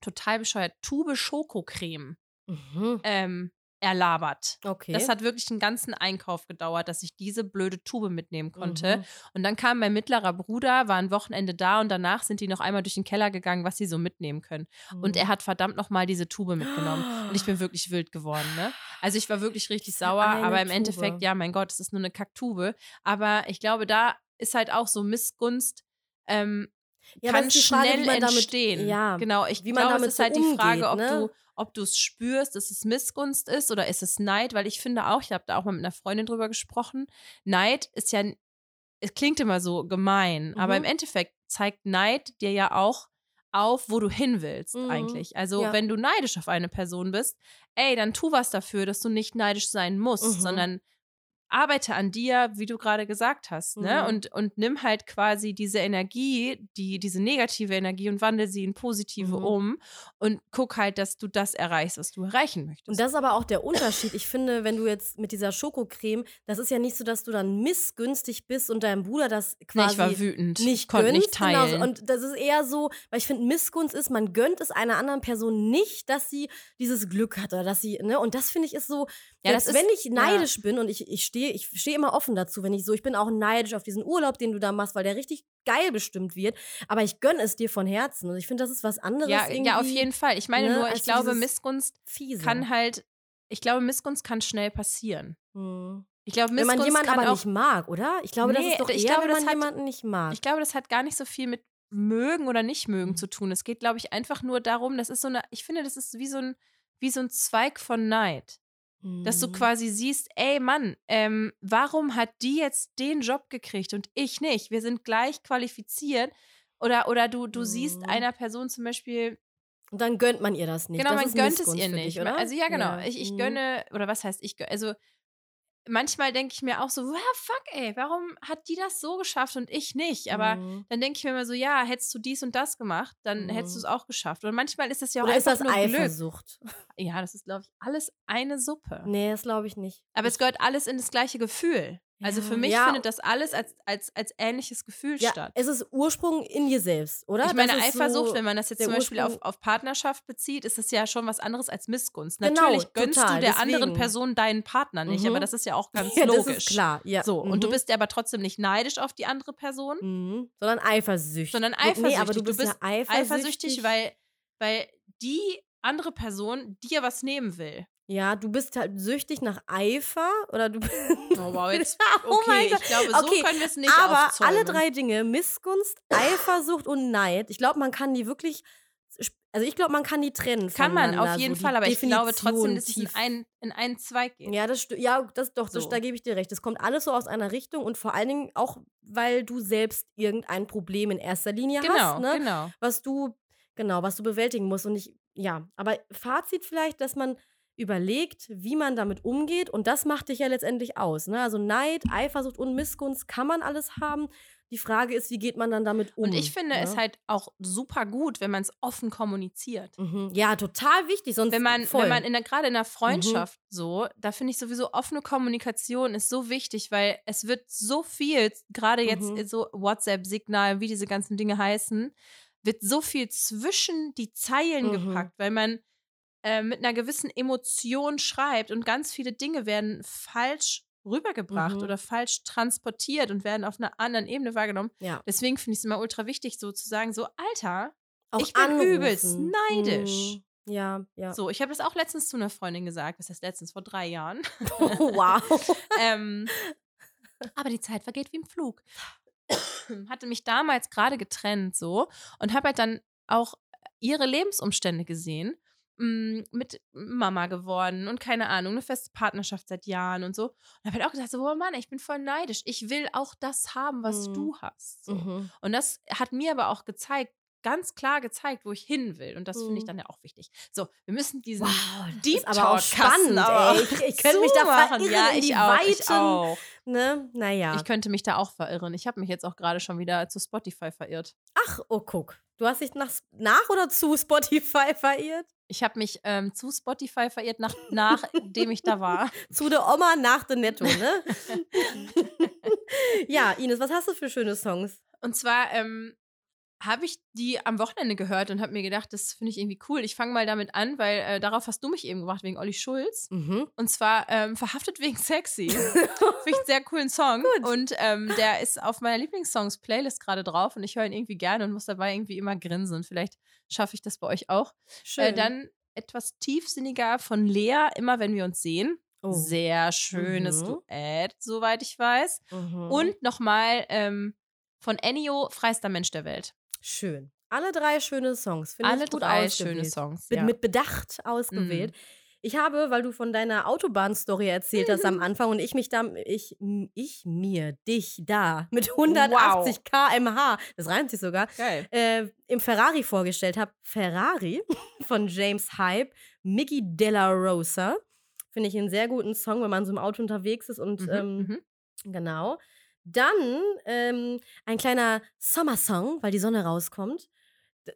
total bescheuert, Tube Schokocreme Mhm. ähm, erlabert. Okay. Das hat wirklich einen ganzen Einkauf gedauert, dass ich diese blöde Tube mitnehmen konnte. Mhm. Und dann kam mein mittlerer Bruder, war ein Wochenende da und danach sind die noch einmal durch den Keller gegangen, was sie so mitnehmen können. Und Mhm. er hat verdammt nochmal diese Tube mitgenommen. Und ich bin wirklich wild geworden, ne? Also ich war wirklich richtig sauer, eine aber im Tube. Endeffekt, ja, mein Gott, es ist nur eine Kacktube. Aber ich glaube, da ist halt auch so Missgunst. Ähm, Ja, kann Frage, schnell wie man damit- entstehen. ja, genau. Ich wie man glaube, es ist so halt die Frage, umgeht, ob ne? du ob du es spürst, dass es Missgunst ist oder ist es Neid, weil ich finde auch, ich habe da auch mal mit einer Freundin drüber gesprochen, Neid ist ja, es klingt immer so gemein, aber im Mhm. Endeffekt zeigt Neid dir ja auch auf, wo du hin willst Mhm, eigentlich. Also ja. wenn du neidisch auf eine Person bist, ey, dann tu was dafür, dass du nicht neidisch sein musst, Mhm. sondern arbeite an dir, wie du gerade gesagt hast, ne? Mhm. Und, und nimm halt quasi diese Energie, die, diese negative Energie und wandel sie in positive Mhm. um und guck halt, dass du das erreichst, was du erreichen möchtest. Und das ist aber auch der Unterschied. Ich finde, wenn du jetzt mit dieser Schokocreme, das ist ja nicht so, dass du dann missgünstig bist und deinem Bruder das nee, quasi ich war wütend. nicht konnte gönnst. nicht teilen. Genau, und das ist eher so, weil ich finde, Missgunst ist, man gönnt es einer anderen Person nicht, dass sie dieses Glück hat oder dass sie, ne, und das finde ich ist so, Ja, selbst das wenn ich neidisch bin und ich, ich stehe ich stehe immer offen dazu, wenn ich so, ich bin auch neidisch auf diesen Urlaub, den du da machst, weil der richtig geil bestimmt wird, aber ich gönne es dir von Herzen und ich finde, das ist was anderes ja, ja, auf jeden Fall. Ich meine ne, nur, ich glaube, Missgunst Fiese. kann halt, ich glaube, Missgunst kann schnell passieren. Hm. Ich glaube, Wenn man Missgunst jemanden aber auch nicht mag, oder? Ich glaube, das Nee, ist doch eher, ich glaube, wenn das man hat- jemanden nicht mag. Ich glaube, das hat gar nicht so viel mit mögen oder nicht mögen Mhm. zu tun. Es geht, glaube ich, einfach nur darum, das ist so eine, ich finde, das ist wie so ein, wie so ein Zweig von Neid. Dass du Mhm. quasi siehst, ey Mann, ähm, warum hat die jetzt den Job gekriegt und ich nicht? Wir sind gleich qualifiziert. Oder, oder du, du siehst Mhm. einer Person zum Beispiel, Und dann gönnt man ihr das nicht. genau, das man gönnt es ihr nicht. Dich, oder? Also ja, genau. Ja. Ich, ich Mhm. gönne, oder was heißt ich gönne, also manchmal denke ich mir auch so, wow, fuck, ey, warum hat die das so geschafft und ich nicht? Aber Mhm. dann denke ich mir immer so, ja, hättest du dies und das gemacht, dann Mhm. hättest du es auch geschafft. Und manchmal ist es ja auch Oder ist einfach das nur Glück. Eifersucht? Ja, das ist, glaube ich, alles eine Suppe. Nee, das glaube ich nicht. Aber es gehört alles in das gleiche Gefühl. Also für mich ja. findet das alles als, als, als ähnliches Gefühl ja, statt. es ist Ursprung in dir selbst, oder? Ich meine, Eifersucht, so, wenn man das jetzt zum Beispiel auf, Ursprung- auf Partnerschaft bezieht, ist das ja schon was anderes als Missgunst. Genau, Natürlich gönnst total, du der anderen deswegen. Person deinen Partner nicht, Mhm. aber das ist ja auch ganz ja, logisch. das ist klar. Ja. So, und du mhm. bist aber trotzdem nicht neidisch auf die andere Person, Mhm. Sondern eifersüchtig. sondern Nee, eifersüchtig. aber du bist, ja eifersüchtig. eifersüchtig, weil, weil die andere Person dir was nehmen will. Ja, du bist halt süchtig nach Eifer oder du Oh wow, jetzt. Oh mein Okay, Gott. ich glaube, so Okay, können wir es nicht Aber aufzäumen. alle drei Dinge, Missgunst, Eifersucht und Neid, ich glaube, man kann die wirklich, also ich glaube, man kann die trennen Kann man auf jeden so Fall, aber ich glaube trotzdem, Definition dass es in einen, in einen Zweig geht. Ja, das ja, das doch, das, So. da gebe ich dir recht. Das kommt alles so aus einer Richtung und vor allen Dingen auch, weil du selbst irgendein Problem in erster Linie genau, hast, ne? genau. Was du, genau, was du bewältigen musst. Und ich, ja, aber Fazit vielleicht, dass man überlegt, wie man damit umgeht und das macht dich ja letztendlich aus. Ne? Also Neid, Eifersucht und Missgunst kann man alles haben. Die Frage ist, wie geht man dann damit um? Und ich finde ne? es halt auch super gut, wenn man es offen kommuniziert. Mhm. Ja, total wichtig. Sonst Wenn man, voll. wenn man in der, gerade in der Mhm. Freundschaft so, da finde ich sowieso offene Kommunikation ist so wichtig, weil es wird so viel, gerade jetzt Mhm. so WhatsApp-Signal, wie diese ganzen Dinge heißen, wird so viel zwischen die Zeilen Mhm. gepackt, weil man äh, mit einer gewissen Emotion schreibt und ganz viele Dinge werden falsch rübergebracht Mhm. oder falsch transportiert und werden auf einer anderen Ebene wahrgenommen. ja, Deswegen finde ich es immer ultra wichtig, so zu sagen, so, Alter, auch ich bin anrufen. übelst neidisch. Mhm. Ja, ja. so, ich habe das auch letztens zu einer Freundin gesagt, das heißt letztens vor drei Jahren. wow. ähm, aber die Zeit vergeht wie im Flug. Hatte mich damals gerade getrennt so und habe halt dann auch ihre Lebensumstände gesehen. Mm, Mit Mama geworden und keine Ahnung, eine feste Partnerschaft seit Jahren und so. Und habe halt auch gesagt: so, oh Mann, ich bin voll neidisch. Ich will auch das haben, was Mhm. du hast. So. Mhm. Und das hat mir aber auch gezeigt, ganz klar gezeigt, wo ich hin will. Und das finde ich Mhm. dann ja auch wichtig. So, wir müssen diesen Wow, Deep ist aber auch Talk-Kasten spannend, aber ey. Ich, ich könnte mich da verirren ja, in ich die auch, Weiten. Ich auch. Ne? Naja. Ich könnte mich da auch verirren. Ich habe mich jetzt auch gerade schon wieder zu Spotify verirrt. Ach, oh, guck. Du hast dich nach, nach oder zu Spotify verirrt? Ich habe mich ähm, zu Spotify verirrt, nach, nachdem ich da war. Zu der Oma nach dem Netto, ne? ja, Ines, was hast du für schöne Songs? Und zwar ähm, habe ich die am Wochenende gehört und habe mir gedacht, das finde ich irgendwie cool. Ich fange mal damit an, weil äh, darauf hast du mich eben gebracht, wegen Olli Schulz. Mhm. Und zwar ähm, Verhaftet wegen Sexy. Finde ich einen sehr coolen Song. Gut. Und ähm, der ist auf meiner Lieblingssongs-Playlist gerade drauf und ich höre ihn irgendwie gerne und muss dabei irgendwie immer grinsen. Vielleicht schaffe ich das bei euch auch. Schön. Äh, dann etwas tiefsinniger von Lea, immer wenn wir uns sehen. oh. Sehr schönes Mhm. Duett, soweit ich weiß. Mhm. Und nochmal ähm, von Ennio, Freister Mensch der Welt. Schön. Alle drei schöne Songs. Finde Alle ich gut drei ausgewählt. schöne Songs. Mit, ja. Mhm. mit Bedacht ausgewählt. Ich habe, weil du von deiner Autobahnstory erzählt hast am Anfang und ich mich da, ich, ich mir, dich da mit 180 km/h, das reimt sich sogar, äh, im Ferrari vorgestellt habe. Ferrari von James Hype, Mickey Della Rosa Finde ich einen sehr guten Song, wenn man so im Auto unterwegs ist und Mhm, ähm, mhm. genau. Dann ähm, ein kleiner Sommersong, weil die Sonne rauskommt.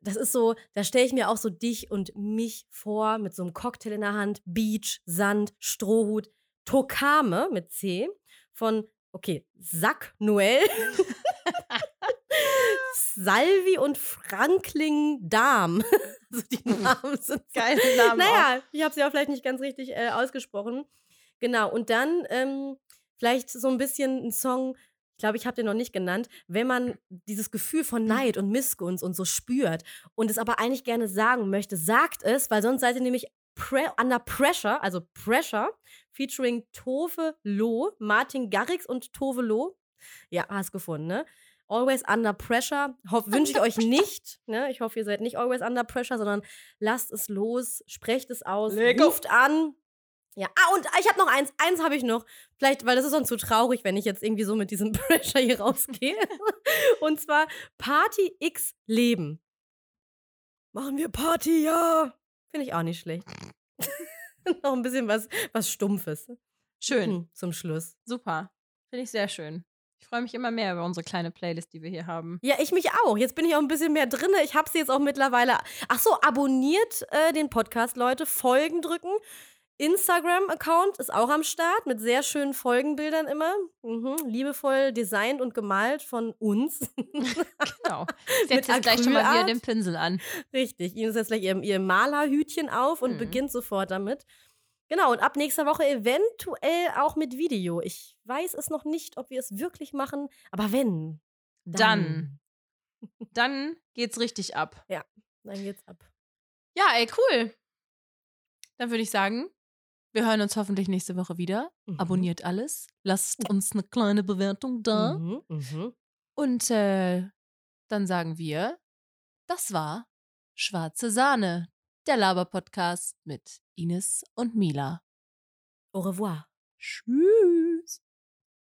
Das ist so, da stelle ich mir auch so dich und mich vor mit so einem Cocktail in der Hand, Beach, Sand, Strohhut, Tokame mit C von, okay, Sack Noel, Salvi und Frankling Darm. Also die Namen sind Geile Namen. auch. naja, ich habe sie auch vielleicht nicht ganz richtig äh, ausgesprochen. Genau, und dann ähm, vielleicht so ein bisschen ein Song, ich glaube, ich habe den noch nicht genannt, wenn man dieses Gefühl von Neid und Missgunst und so spürt und es aber eigentlich gerne sagen möchte, sagt es, weil sonst seid ihr nämlich pre under pressure, also Pressure, featuring Tove Lo, Martin Garrix und Tove Lo. Ja, hast gefunden, ne? Always Under Pressure. Wünsche ich euch nicht. Ne? Ich hoffe, ihr seid nicht Always Under Pressure, sondern lasst es los, sprecht es aus, Lego. ruft an. Ja, ah, und ich habe noch eins. Eins habe ich noch. Vielleicht, weil das ist sonst zu traurig, wenn ich jetzt irgendwie so mit diesem Pressure hier rausgehe. und zwar Party X Leben. Machen wir Party, ja. Finde ich auch nicht schlecht. noch ein bisschen was, was Stumpfes. Schön, Hm, zum Schluss. super. Finde ich sehr schön. Ich freue mich immer mehr über unsere kleine Playlist, die wir hier haben. Ja, ich mich auch. Jetzt bin ich auch ein bisschen mehr drin. Ich habe sie jetzt auch mittlerweile. Ach so, abonniert äh, den Podcast, Leute. Folgen drücken. Instagram-Account ist auch am Start mit sehr schönen Folgenbildern immer. Mhm. Liebevoll designt und gemalt von uns. Genau. Ich setze jetzt gleich schon mal hier Acrylart. den Pinsel an. Richtig. Ihnen setzt gleich ihr, ihr Malerhütchen auf und Mhm. beginnt sofort damit. Genau, und ab nächster Woche eventuell auch mit Video. Ich weiß es noch nicht, ob wir es wirklich machen, aber wenn, Dann. Dann geht's richtig ab. Dann geht's ab. Ja, ey, cool. Dann würde ich sagen, wir hören uns hoffentlich nächste Woche wieder. Mhm. Abonniert alles. Lasst uns eine kleine Bewertung da. Mhm, mhm. Und äh, dann sagen wir, das war Schwarze Sahne, der Laber-Podcast mit Ines und Mila. Au revoir. Tschüss.